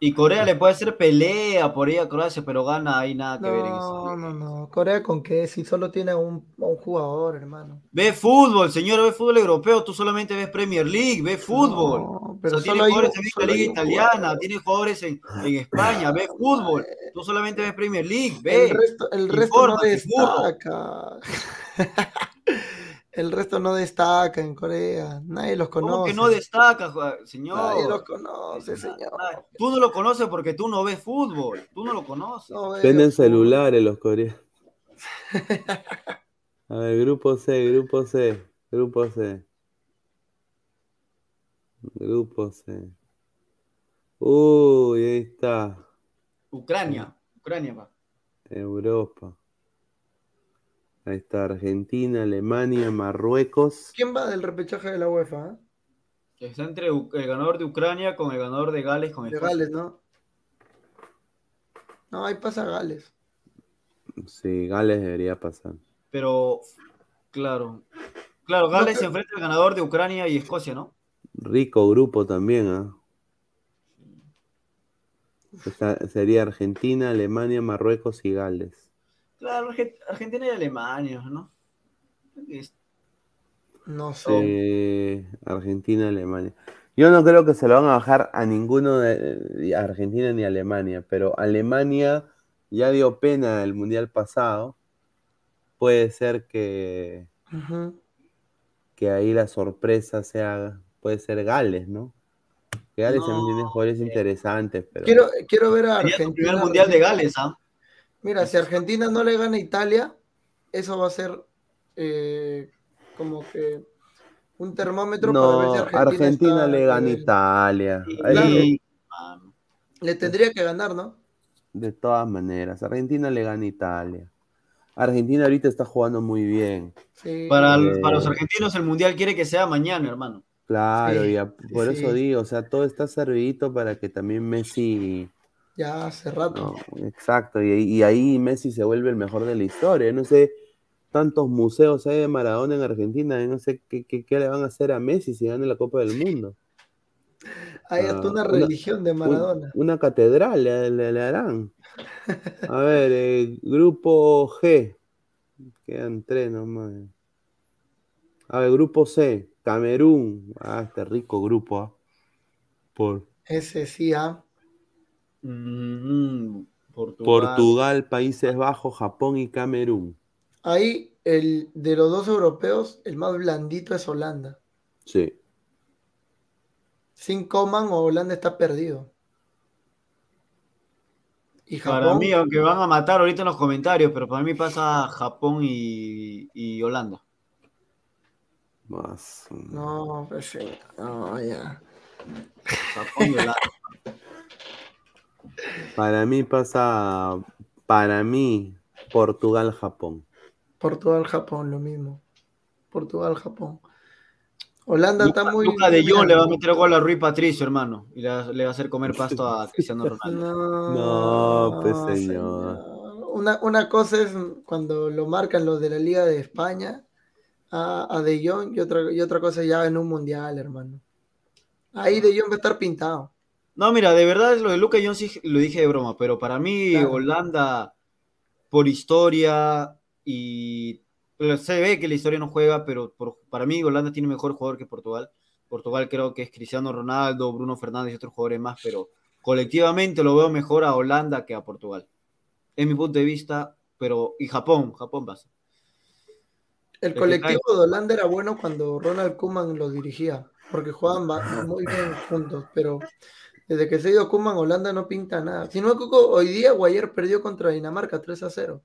Y Corea le puede hacer pelea por ella a Croacia, pero gana ahí nada que ver en No, eso. no, no. Corea con qué, si solo tiene un, jugador, hermano. Ve fútbol, señor, ve fútbol europeo. Tú solamente ves Premier League, ve fútbol. No, pero o sea, tiene solo jugadores un- en la Liga Italiana, tiene jugadores en, en España, ve fútbol. Tú solamente ves Premier League, El ve. resto, el resto no burro. destaca. El resto no destaca en Corea. Nadie los ¿Cómo conoce. que no destaca, señor? Nadie los conoce, señor. Tú no lo conoces porque tú no ves fútbol. Tú no lo conoces. No fútbol. celulares los coreanos. A ver, grupo C, grupo C, grupo C. Grupo C. Uy, ahí está. Ucrania. Ucrania, pa. Europa. Ahí está Argentina, Alemania, Marruecos. ¿Quién va del repechaje de la UEFA? eh? Está entre U- el ganador de Ucrania con el ganador de Gales con De Escocia. Gales, ¿no? No, ahí pasa Gales. Sí, Gales debería pasar. Pero, claro. Claro, Gales se enfrenta al ganador de Ucrania y Escocia, ¿no? Rico grupo también, ¿ah? Está- sería Argentina, Alemania, Marruecos y Gales. Claro, Arge- Argentina y Alemania, ¿no? No sé. Argentina, Alemania. Yo no creo que se lo van a bajar a ninguno de, de Argentina ni Alemania, pero Alemania ya dio pena el mundial pasado. Puede ser que, que ahí la sorpresa sea, puede ser Gales, ¿no? Que Gales también tiene No, jugadores eh. interesantes, pero Quiero, quiero ver a Argentina. primer mundial de Gales, ¿ah? Mira, si Argentina no le gana a Italia, eso va a ser eh, como que un termómetro no, para ver si Argentina, Argentina está le gana a. Italia. Ahí-. Le tendría que ganar, ¿no? De todas maneras, Argentina le gana a Italia. Argentina ahorita está jugando muy bien. Sí. Para, Eh. para los argentinos el mundial quiere que sea mañana, hermano. Claro, Sí, y a- por sí. eso digo, o sea, todo está servidito para que también Messi, Ya hace rato. no, exacto, y, y ahí Messi se vuelve el mejor de la historia. No sé, tantos museos hay de Maradona en Argentina, no sé qué, qué- qué le van a hacer a Messi si gana la Copa del Mundo. Hay hasta ah, una una- religión de Un- Maradona. una catedral le, le- le harán. A ver, eh, grupo G, quedan tres nomás. A ver, grupo C, Camerún, ah, este rico grupo, ah. Por, Ese sí, ¿ah? Mm, Portugal. Portugal, Países Bajos, Japón y Camerún. Ahí, el, de los dos europeos, el más blandito es Holanda. Sí. Sin Coman o Holanda está perdido. Y Para Japón, mí, aunque van a matar ahorita en los comentarios, pero para mí pasa Japón y, y Holanda. Más. no, pues sí, no, ya. Japón y Holanda. Para mí pasa. Para mí, Portugal, Japón. Portugal, Japón, lo mismo. Portugal, Japón. Holanda Luca, está muy. Luca de Jong le va a meter gol a Rui Patricio, hermano. Y le, va- le va a hacer comer pasto a Cristiano Ronaldo. No, No, pues, señor. Una, una cosa es cuando lo marcan los de la Liga de España a, a De Jong y otra, y otra cosa ya en un mundial, hermano. Ahí De Jong va a estar pintado. No, mira, de verdad lo de Luca Jones sí lo dije de broma, pero para mí Claro. Holanda, por historia y se ve que la historia no juega, pero por- para mí Holanda tiene mejor jugador que Portugal. Portugal creo que es Cristiano Ronaldo, Bruno Fernández y otros jugadores más, pero colectivamente lo veo mejor a Holanda que a Portugal. Es mi punto de vista, pero y Japón, Japón pasa. El colectivo de Holanda era bueno cuando Ronald Koeman lo dirigía, porque jugaban ba- muy bien juntos, pero desde que se ha ido Koeman, Holanda no pinta nada. Si no equivoco, hoy día o ayer perdió contra Dinamarca 3 a 0.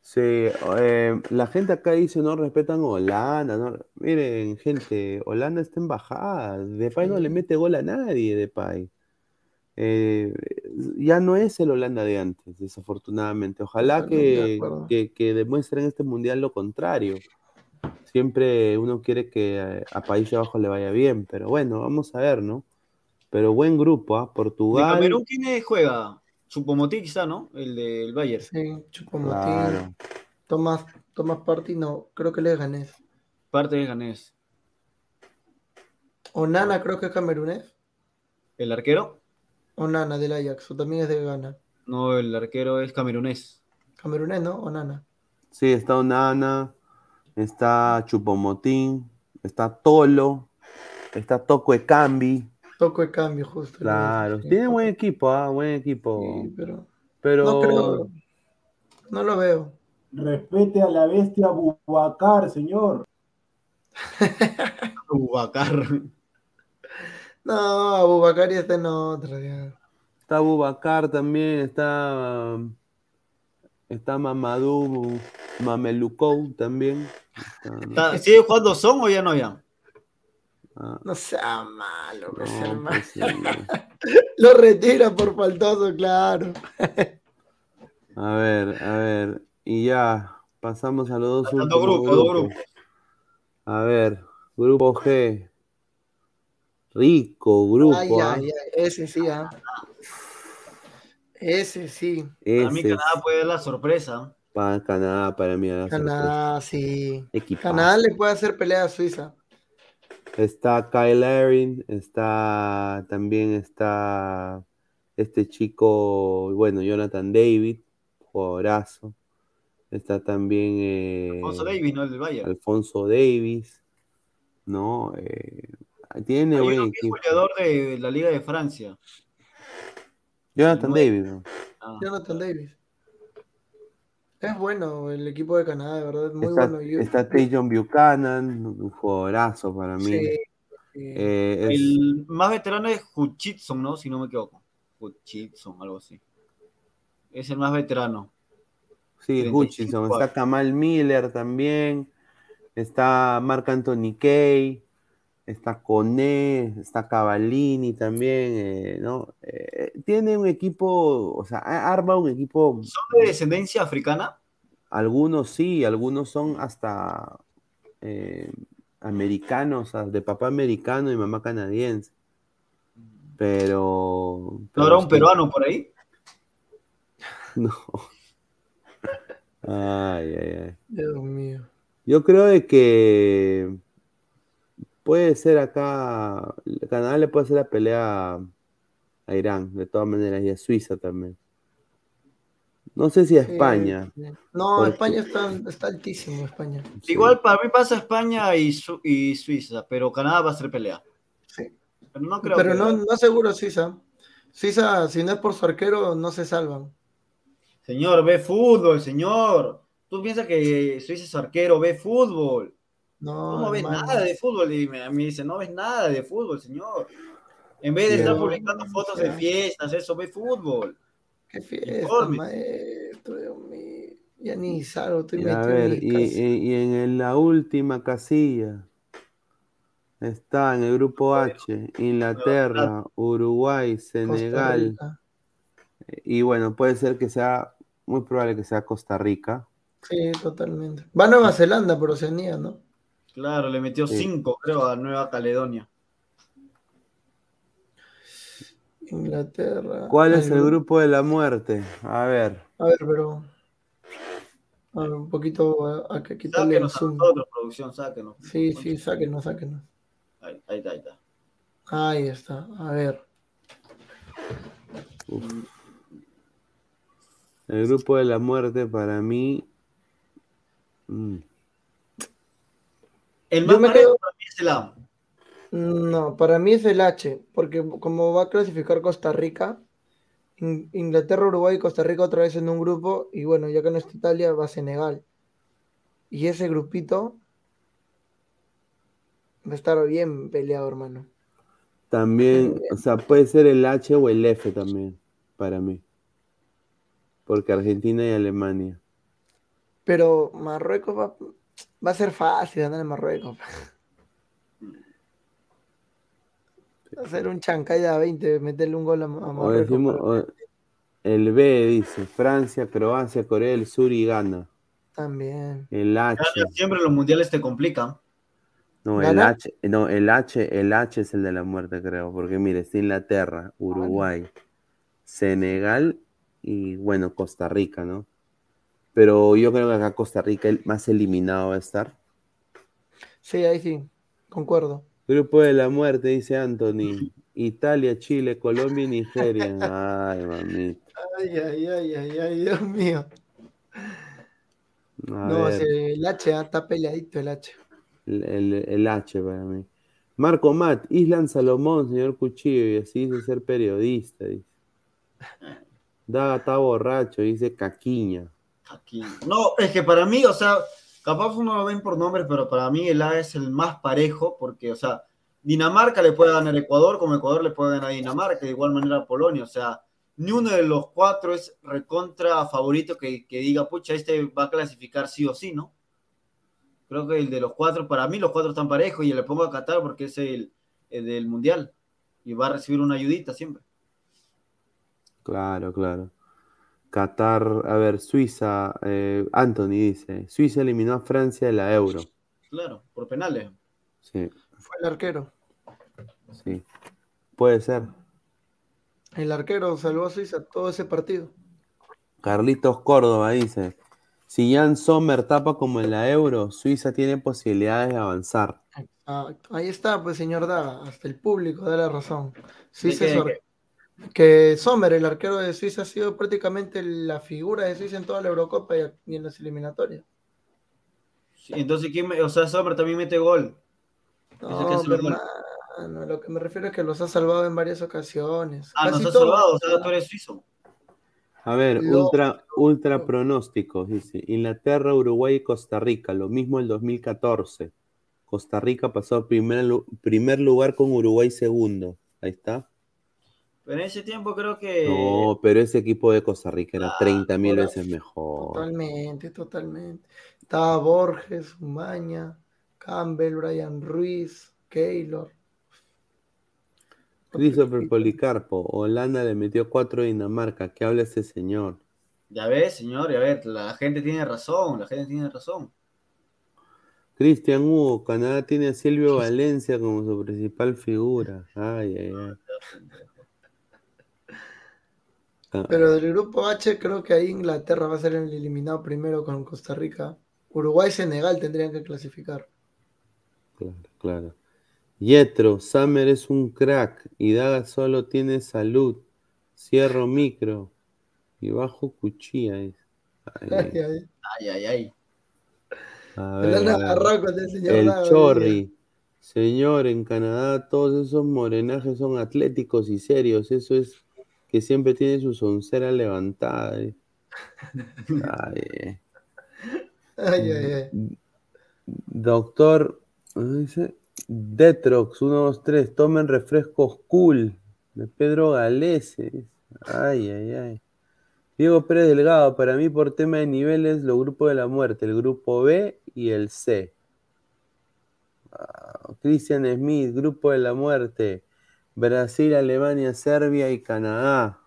Sí, eh, la gente acá dice no respetan a Holanda. no- Miren, gente, Holanda está en bajada. Depay no le mete gol a nadie, Depay. Eh, ya no es el Holanda de antes, desafortunadamente. Ojalá de que, que, que demuestren en este mundial lo contrario. Siempre uno quiere que a Países Bajos le vaya bien, pero bueno, vamos a ver, ¿no? Pero buen grupo, ¿ah? ¿De Portugal. Camerún quién juega? Supomotín quizá, ¿no? El del Bayern. Sí, Chupomotín, Claro. Tomás, Tomás Party, no, creo que le gané. Parte de Ganés. Onana creo que es camerunés. ¿El arquero? Onana del Ajax, o también es de Ghana. No, el arquero es camerunés. Camerunés, ¿no? Onana. Sí, está Onana, está Chupomotín, está Tolo, está Toco Ekambi. Toco de cambio, justo. Claro, Sí, tiene buen equipo, ah, buen equipo. Sí, pero Pero no creo. No lo veo. Respete a la bestia Bubacar, señor. Ubacar. No, Abubakar está en otra. ya. está Bubacar también, está, está Mamadou Mamelukou también. Está- Está- ¿Sigue jugando Son o ya no ya? Ah, No sea malo, no, hermano. pues, sí, no. Lo retira por faltoso, claro. A ver, a ver, y ya, pasamos a los dos últimos grupos, dos grupos. A ver, grupo G. Rico grupo, Ay, ah. ay, ay, ese sí, ah. Ese sí. Para mí Ese Canadá puede dar la sorpresa. para Canadá, para mí. la Canadá, sí. Equipazo. Canadá le puede hacer pelea a Suiza. Está Kyle Erin, está también está este chico, bueno, Jonathan David, jugadorazo. Está también eh, Alfonso Davis, ¿no? El del Bayern. Alfonso Davis, ¿no? Eh, tiene Hay buen uno que es goleador de la Liga de Francia. Jonathan no- David, ¿no? Ah, Jonathan Davis. Es bueno el equipo de Canadá, de verdad, es muy está, bueno. Yo- está Tajon Buchanan, un jugadorazo para mí. Sí, sí. Eh, es- El más veterano es Hutchinson, ¿no? Si no me equivoco. Hutchinson, algo así. Es el más veterano. Sí, 35 Hutchinson, está Kamal Miller también, está Marc Anthony Kay, está Coné, está Cavallini también, eh, ¿no? Eh, tiene un equipo, o sea, arma un equipo, ¿Son de descendencia africana? algunos sí, algunos son hasta eh, americanos, ah, de papá americano y mamá canadiense, pero... ¿No pero habrá un sí, peruano por ahí? No. Ay, ay, ay. Dios mío. Yo creo de que puede ser acá, Canadá le puede hacer la pelea a, Irán, de todas maneras, y a Suiza también. No sé si a España. No, Porque- España está, está altísimo, España. sí. Igual para mí pasa España y, Su- y Suiza, pero Canadá va a ser pelea. Sí. Pero no creo Pero que- no, no seguro Suiza. Suiza, si no es por su arquero, no se salvan. Señor, ve fútbol, señor. Tú piensas que Suiza es arquero, ve fútbol. No, ¿Cómo ves hermano. nada de fútbol? Y me, me dice, no ves nada de fútbol, señor. En vez de estar publicando fotos de fiestas, eso, ve fútbol. Qué fiesta, Informe. maestro, Dios mío. Ya ni salgo, estoy Y a metido en ver, mi y, y- y en la última casilla está en el grupo H, Inglaterra, Uruguay, Senegal, y bueno, puede ser que sea, muy probable que sea Costa Rica. Sí, totalmente. Va a Nueva Zelanda por Oceanía, ¿no? Claro, le metió Sí. cinco, creo, a Nueva Caledonia. Inglaterra. ¿Cuál es el grupo de la muerte? A ver, A ver, pero. A ver, un poquito a, a que quitarle el Sáquenos a zoom. nosotros, producción, sáquenos. Sí, sí, sáquenos, sáquenos. Ahí, ahí está, ahí está. Ahí está. A ver. el grupo de la muerte para mí, mm, El Yo más parejo quedo- para mí es el A. No, para mí es el H, porque como va a clasificar Costa Rica, In- Inglaterra, Uruguay y Costa Rica otra vez en un grupo, y bueno, ya que no está Italia, va Senegal. Y ese grupito va a estar bien peleado, hermano. también, o sea, puede ser el H o el F también, para mí. Porque Argentina y Alemania. Pero Marruecos va, va a ser fácil ganar en Marruecos. Va a ser un chancay de a 20, meterle un gol a, a O Marruecos. decimos, o- el B dice Francia, Croacia, Corea del Sur y Ghana. También. El H. Siempre los mundiales te complican. No, el. H, no, el H, el H es el de la muerte, creo, porque mire, está Inglaterra, Uruguay, Senegal y bueno, Costa Rica, ¿no? Pero yo creo que acá Costa Rica el más eliminado va a estar. Sí, ahí sí, concuerdo. Grupo de la muerte, dice Anthony. Italia, Chile, Colombia y Nigeria. Ay, mamita. Ay, ay, ay, ay, ay, Dios mío. A No, el H ah, está peleadito el H. el, el- el H para mí. Marco Matt, Islan Salomón, señor Cuchillo, y así dice ser periodista. Dice. Daga está borracho, dice Caquiña. No, es que para mí, o sea, capaz uno lo ven por nombres, pero para mí el A es el más parejo, porque, o sea, Dinamarca le puede ganar a Ecuador, como Ecuador le puede ganar a Dinamarca, de igual manera a Polonia, o sea, ni uno de los cuatro es recontra favorito que, que diga, pucha, este va a clasificar sí o sí, ¿no? Creo que el de los cuatro, para mí los cuatro están parejos y le pongo a Qatar porque es el, el del Mundial y va a recibir una ayudita siempre. Claro, claro. Qatar, a ver, Suiza, eh, Anthony dice, Suiza eliminó a Francia de la Euro. Claro, por penales. Sí, Fue el arquero. sí. Puede ser. El arquero salvó a Suiza todo ese partido. Carlitos Córdoba dice, si Jan Sommer tapa como en la Euro, Suiza tiene posibilidades de avanzar. Ahí está, pues, señor Daga. Hasta el público da la razón. Suiza ¿De es que Sommer, el arquero de Suiza, ha sido prácticamente la figura de Suiza en toda la Eurocopa y, en las eliminatorias. Sí, entonces, ¿quién me- o sea, Sommer también mete gol. No, que hermano, lo que me refiero es que los ha salvado en varias ocasiones. Ah, nos ha todos. salvado, o sea, tú eres suizo. A ver, Lo- ultra, ultra pronósticos, dice, Inglaterra, Uruguay y Costa Rica, lo mismo el 2014. Costa Rica pasó primer, primer lugar con Uruguay segundo. Ahí está. Pero en ese tiempo creo que. No, pero ese equipo de Costa Rica era Ah, 30 mil veces mejor. Totalmente, totalmente. Estaba Borges, Umaña, Campbell, Brian Ruiz, Keylor. Christopher Policarpo, Holanda le metió 4 a Dinamarca. ¿Qué habla este señor? Ya ves, señor, ya ves, la gente tiene razón, la gente tiene razón. Cristian Hugo, Canadá tiene a Silvio Valencia como su principal figura. Ay, ay, ay. Ah, Pero del grupo H creo que ahí Inglaterra va a ser el eliminado primero con Costa Rica. Uruguay y Senegal tendrían que clasificar. Claro, claro. Yetro, Summer es un crack y Daga solo tiene salud. Cierro micro y bajo cuchilla. Ay, Ay, ay. ay. A ver, a ver. el señor El Daga, Chorri. Señor, en Canadá todos esos morenajes son atléticos y serios. Eso es que siempre tiene su soncera levantada. eh. Ay, eh. Ay, ay, ay. Doctor, ¿cómo dice? Detrox, 1, 2, 3, tomen refrescos cool. De Pedro Galese. Ay, ay, ay. Diego Pérez Delgado, para mí por tema de niveles, los grupos de la muerte, el grupo B y el C. Christian Smith, grupo de la muerte, Brasil, Alemania, Serbia y Canadá.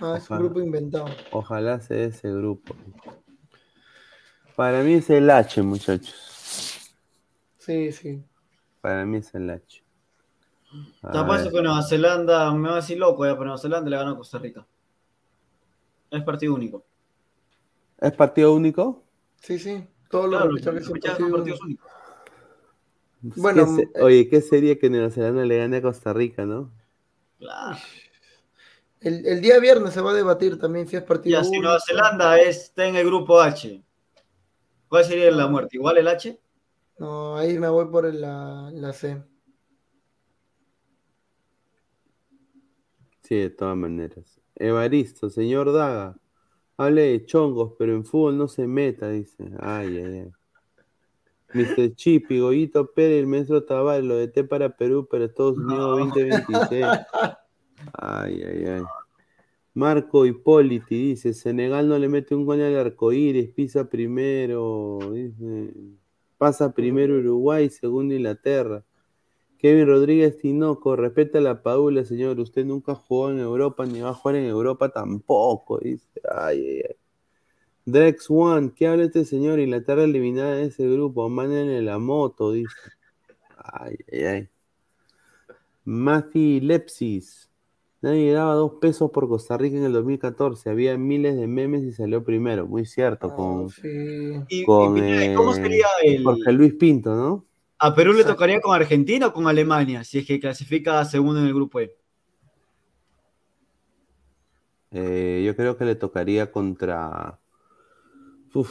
Ah, es un grupo inventado. Ojalá sea ese grupo. Para mí es el H, muchachos. Sí, sí. Para mí es el H. Ver. que Nueva Zelanda, me va a decir loco, ya, pero Nueva Zelanda le gana a Costa Rica. Es partido único. ¿Es partido único? Sí, sí. Todos los Claro, los son repechajes son partidos partidos únicos. Bueno, ¿Qué se- oye, ¿qué sería que Nueva Zelanda le gane a Costa Rica, no? Claro. El, el día viernes se va a debatir también si es partido Ya, si. Nueva Zelanda está en el grupo H, ¿cuál sería la muerte? ¿Igual el H? No, ahí me voy por el- la, la C. Sí, de todas maneras. Evaristo, señor Daga, hable de chongos, pero en fútbol no se meta, dice. Ay, ay, ay. Mr. Chipi, Goyito Pérez, el maestro Tavares, lo de T para Perú, para Estados Unidos 2026. Ay, ay, ay. Marco Hipóliti dice, Senegal no le mete un gol al arcoíris, pisa primero, dice, pasa primero Uruguay, segundo Inglaterra. Kevin Rodríguez Tinoco, respeta la Paula, señor, usted nunca jugó en Europa ni va a jugar en Europa tampoco, dice. Ay, ay, ay. Drex One, ¿qué habla este señor? Inglaterra eliminada de ese grupo, mándenle la moto, dice. Ay, ay, ay. Mati Lepsis. Nadie daba dos pesos por Costa Rica en el 2014. Había miles de memes y salió primero. Muy cierto. Ah, con sí. Y, y con Pineda, ¿Cómo eh, sería el. Jorge Luis Pinto, ¿no? ¿A Perú le Exacto. tocaría con Argentina o con Alemania? Si es que clasifica segundo en el grupo E. Eh, yo creo que le tocaría contra uf,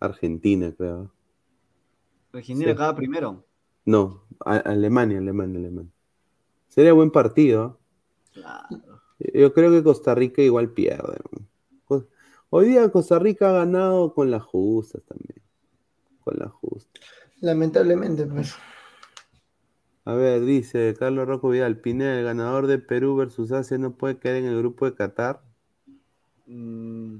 Argentina, creo. Argentina Sí. acaba primero. No, a- Alemania, Alemania, Alemania. Sería buen partido. Claro. Yo creo que Costa Rica igual pierde. Co- Hoy día Costa Rica ha ganado con las justas también. Con las justas. Lamentablemente, pues. A ver, dice Carlos Rocco Vidal, Pineda, el ganador de Perú versus Asia no puede quedar en el grupo de Qatar. Mm,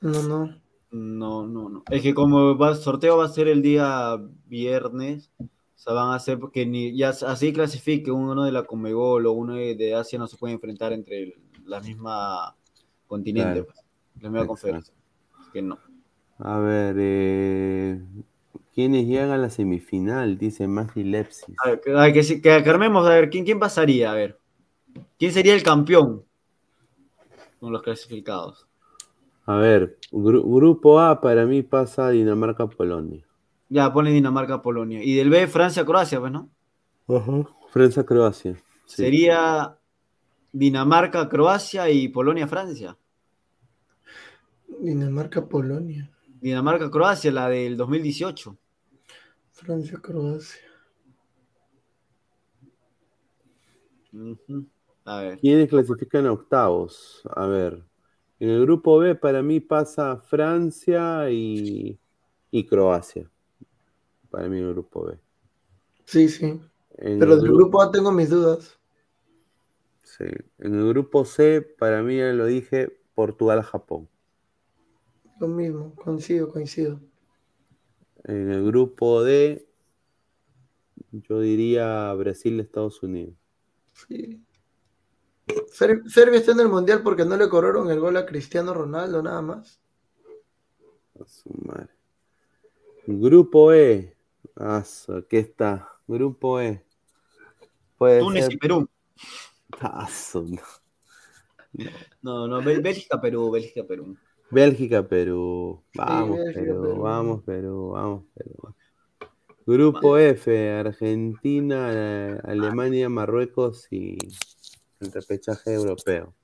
No, no. No, no, no. Es que como va, el sorteo va a ser el día viernes, o sea, van a hacer porque ni ya así clasifique uno de la Comebol o uno de, de Asia no se puede enfrentar entre el- la misma continente, Claro. pues, la misma Exacto. conferencia. Así que no. A ver, eh, ¿quiénes llegan a la semifinal? Dice Magi Lepsis. A ver, que, a ver, que, sí- que armemos, a ver, ¿quién, ¿quién pasaría? A ver, ¿quién sería el campeón con los clasificados? A ver, gru- grupo A para mí pasa Dinamarca-Polonia. Ya, pone Dinamarca-Polonia. Y del B, Francia-Croacia, pues, ¿no? Francia-Croacia. sí. Sería Dinamarca, Croacia y Polonia, Francia. Dinamarca, Polonia. Dinamarca, Croacia, la del 2018. Francia, Croacia. Ujú. A ver. ¿Quiénes clasifican a octavos? A ver, en el grupo B para mí pasa Francia y, y Croacia. Para mí el grupo B. Sí, sí. En Pero el del gru- grupo A tengo mis dudas. sí. En el grupo C, para mí ya lo dije, Portugal-Japón. Lo mismo, coincido, coincido. En el grupo D, yo diría Brasil-Estados Unidos. Sí. Ser- Serbia está en el mundial porque no le cobraron el gol a Cristiano Ronaldo, nada más. A su madre. Grupo E. Su- aquí está. Grupo E. Puede Túnez ser. y Perú. Su- no. No, Bélgica, Perú, Bélgica, Perú. Bélgica, Perú. Vamos, Bélgica, Perú, Perú. Vamos, Perú. Vamos, Perú. Grupo F. Argentina, Alemania, Marruecos y el repechaje europeo.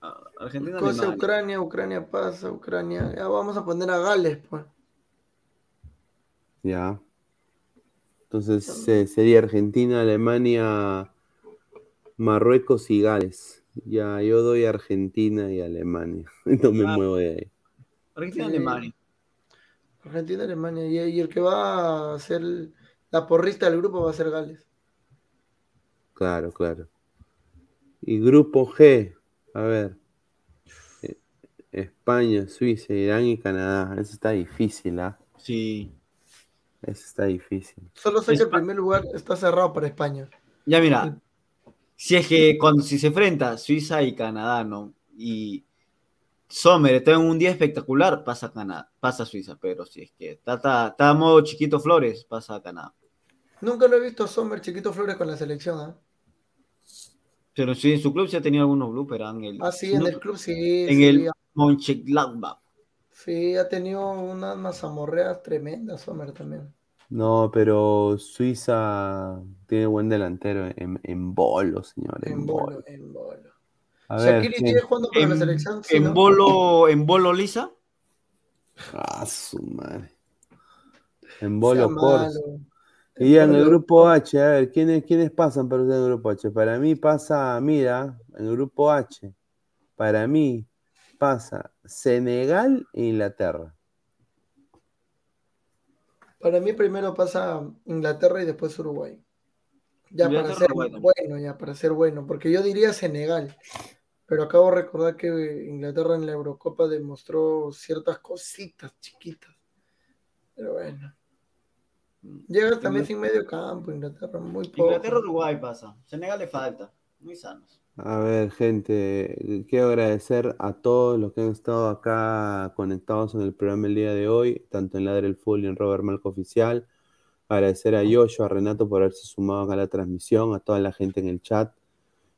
Ah, Argentina, Cosa Alemania. Ucrania, Ucrania pasa, Ucrania. Ya vamos a poner a Gales, pues. Ya. Entonces se- sería Argentina, Alemania, Marruecos y Gales. Ya, yo doy Argentina y Alemania. No me Ah. muevo de ahí. Argentina. Alemania. Argentina, Alemania. Y, y el que va a ser la porrista del grupo va a ser Gales. Claro, claro. Y grupo G, a ver. Eh, España, Suiza, Irán y Canadá. Eso está difícil, ¿ah? Sí. Eso está difícil. Solo sé que el primer lugar está cerrado para España. Ya mira, si es que cuando si se enfrenta Suiza y Canadá, ¿no? Y Sommer está en un día espectacular, pasa Canadá, pasa Suiza, pero si es que está, está, está a modo chiquito Flores, pasa Canadá. Nunca lo he visto a Sommer Chiquito Flores con la selección. ¿ah? Pero sí, en su club sí ha tenido algunos bloopers. En el, Ah, sí, en no, el club sí. en sí, el Mönchengladbach. sí, ha tenido unas mazamorreas tremendas, Sommer también. No, pero Suiza tiene buen delantero en, en bolo, señor. En, En bolo. bolo, en bolo. A ver, Shaqiri sigue jugando para la En, selección. Sí, en ¿no? bolo, en bolo lisa, Ah, su madre. En bolo corso. Y en el grupo H, a ver, ¿quiénes, quiénes pasan para usted en el grupo H? Para mí pasa, mira, en el grupo H, para mí pasa Senegal e Inglaterra. Para mí primero pasa Inglaterra y después Uruguay. Ya para ser bueno, ya para ser bueno, porque yo diría Senegal, pero acabo de recordar que Inglaterra en la Eurocopa demostró ciertas cositas chiquitas. Pero bueno. Llega también sin medio campo, Inglaterra, muy poco. Inglaterra, Uruguay pasa. Senegal le falta. Muy sanos. A ver, gente, quiero agradecer a todos los que han estado acá conectados en el programa el día de hoy, tanto en Ladre el Full y en Robert Malco Oficial. Agradecer a Yoyo, a Renato por haberse sumado acá a la transmisión, a toda la gente en el chat.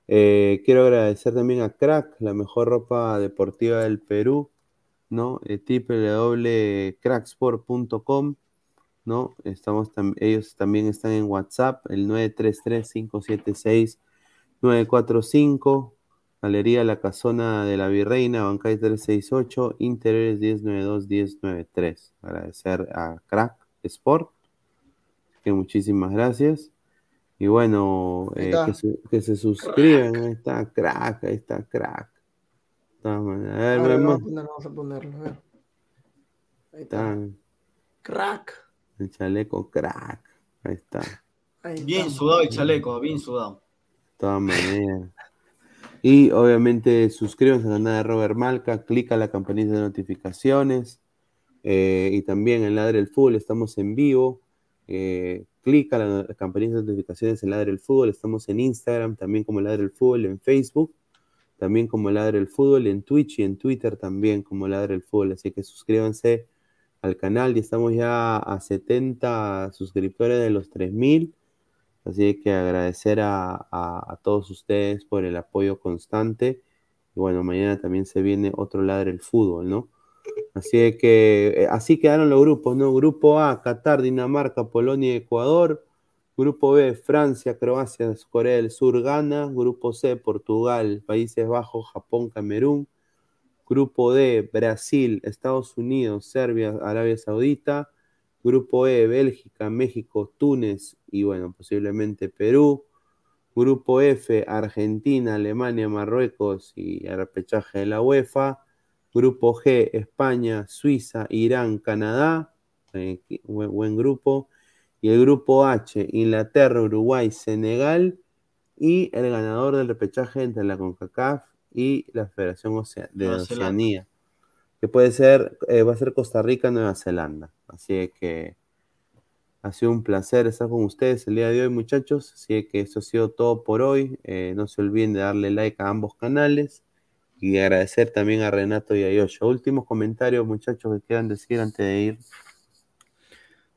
Eh, quiero agradecer también a Crack, la mejor ropa deportiva del Perú, ¿no? Eh, www.cracksport.com, ¿no? Estamos tam- ellos también están en WhatsApp, el 933-576-945, Galería La Casona de la Virreina, Bancay 368, Interiores 1092-1093. Agradecer a Crack Sport, que muchísimas gracias. Y bueno, eh, que, se, que se suscriban, ahí está Crack, ahí está Crack. A ver, vamos, a poner- vamos a ponerlo. a ver. Ahí está Crack. El chaleco Crack, ahí está. De Ahí Bien sudado el chaleco, bien sudado. todas maneras. Y obviamente suscríbanse al canal de Robert Malca, clica la campanita de notificaciones eh, y también en Ladre el Fútbol estamos en vivo. Eh, clica la, la campanita de notificaciones en Ladre el Fútbol, estamos en Instagram también como Ladre el Fútbol, en Facebook también como Ladre el Fútbol, en Twitch y en Twitter también como Ladre el Fútbol. Así que suscríbanse al canal y estamos ya a 70 suscriptores de los 3000. Así que agradecer a, todos ustedes por el apoyo constante. Y bueno, mañana también se viene otro ladre el fútbol, ¿no? Así que eh, así quedaron los grupos, ¿no? Grupo A, Qatar, Dinamarca, Polonia y Ecuador. Grupo B, Francia, Croacia, Corea del Sur, Ghana. Grupo C, Portugal, Países Bajos, Japón, Camerún. Grupo D, Brasil, Estados Unidos, Serbia, Arabia Saudita. Grupo E, Bélgica, México, Túnez y bueno, posiblemente Perú. Grupo F, Argentina, Alemania, Marruecos y repechaje de la UEFA. Grupo G, España, Suiza, Irán, Canadá. Eh, buen, buen grupo. Y el grupo H, Inglaterra, Uruguay, Senegal. Y el ganador del repechaje entre la CONCACAF y la Federación Ocea- de Nueva Zelanda. Oceanía. Que puede ser, eh, va a ser Costa Rica, Nueva Zelanda. Así que ha sido un placer estar con ustedes el día de hoy, muchachos. Así que eso ha sido todo por hoy. Eh, no se olviden de darle like a ambos canales y agradecer también a Renato y a Yosha. Últimos comentarios, muchachos, que quieran decir antes de ir.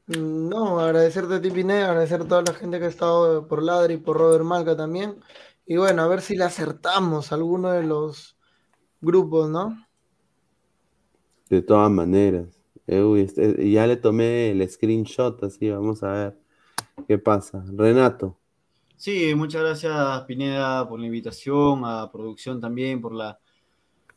Mm, No, agradecerte a ti, Pineda, agradecer a toda la gente que ha estado por Ladri y por Robert Malca también. Y bueno, a ver si le acertamos a alguno de los grupos, ¿no? De todas maneras. Eh, uy, este- ya le tomé el screenshot, así vamos a ver qué pasa. Renato, Sí, muchas gracias Pineda por la invitación, a producción también por la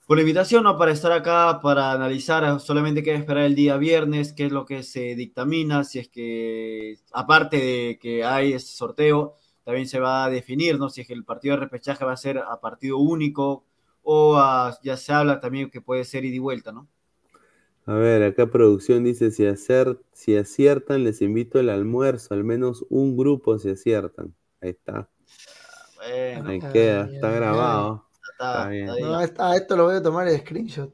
por la invitación, ¿no? Para estar acá, para analizar, solamente queda esperar el día viernes, qué es lo que se dictamina, si es que, aparte de que hay ese sorteo, también se va a definir, ¿no? Si es que el partido de repechaje va a ser a partido único o ya se habla también que puede ser ida y vuelta, ¿no? A ver, acá producción dice, si, hacer, si aciertan, les invito al almuerzo, al menos un grupo si aciertan. Ahí está. Bueno, Ahí queda, está grabado. Está, bien. No, esto lo voy a tomar el screenshot.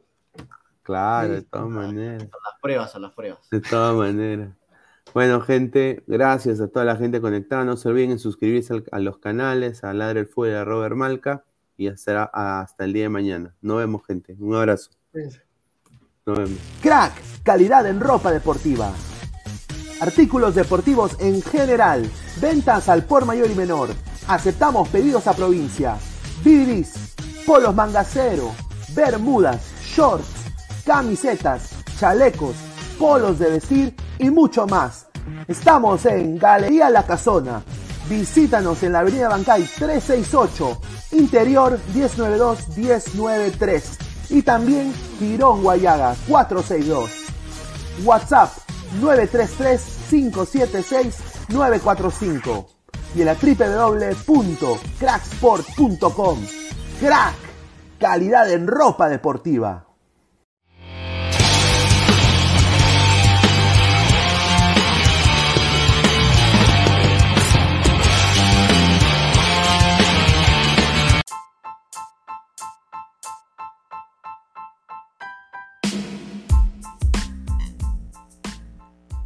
Claro, de todas maneras. A las pruebas, a las pruebas. De todas maneras. Bueno, gente, gracias a toda la gente conectada. No se olviden suscribirse a los canales, a Ladre el Fuego de Robert Malca y hasta, hasta el día de mañana. Nos vemos, gente. Un abrazo. Nos vemos. Crack, calidad en ropa deportiva. Artículos deportivos en general. Ventas al por mayor y menor. Aceptamos pedidos a provincia. Bidris, polos mangacero, bermudas, shorts, camisetas, chalecos, polos de vestir y mucho más. Estamos en Galería La Casona. Visítanos en la Avenida Bancay 368, Interior 192-193 y también Girón Guayaga 462. WhatsApp 933-576-945 y en la www.cracksport.com. Crack, calidad en ropa deportiva.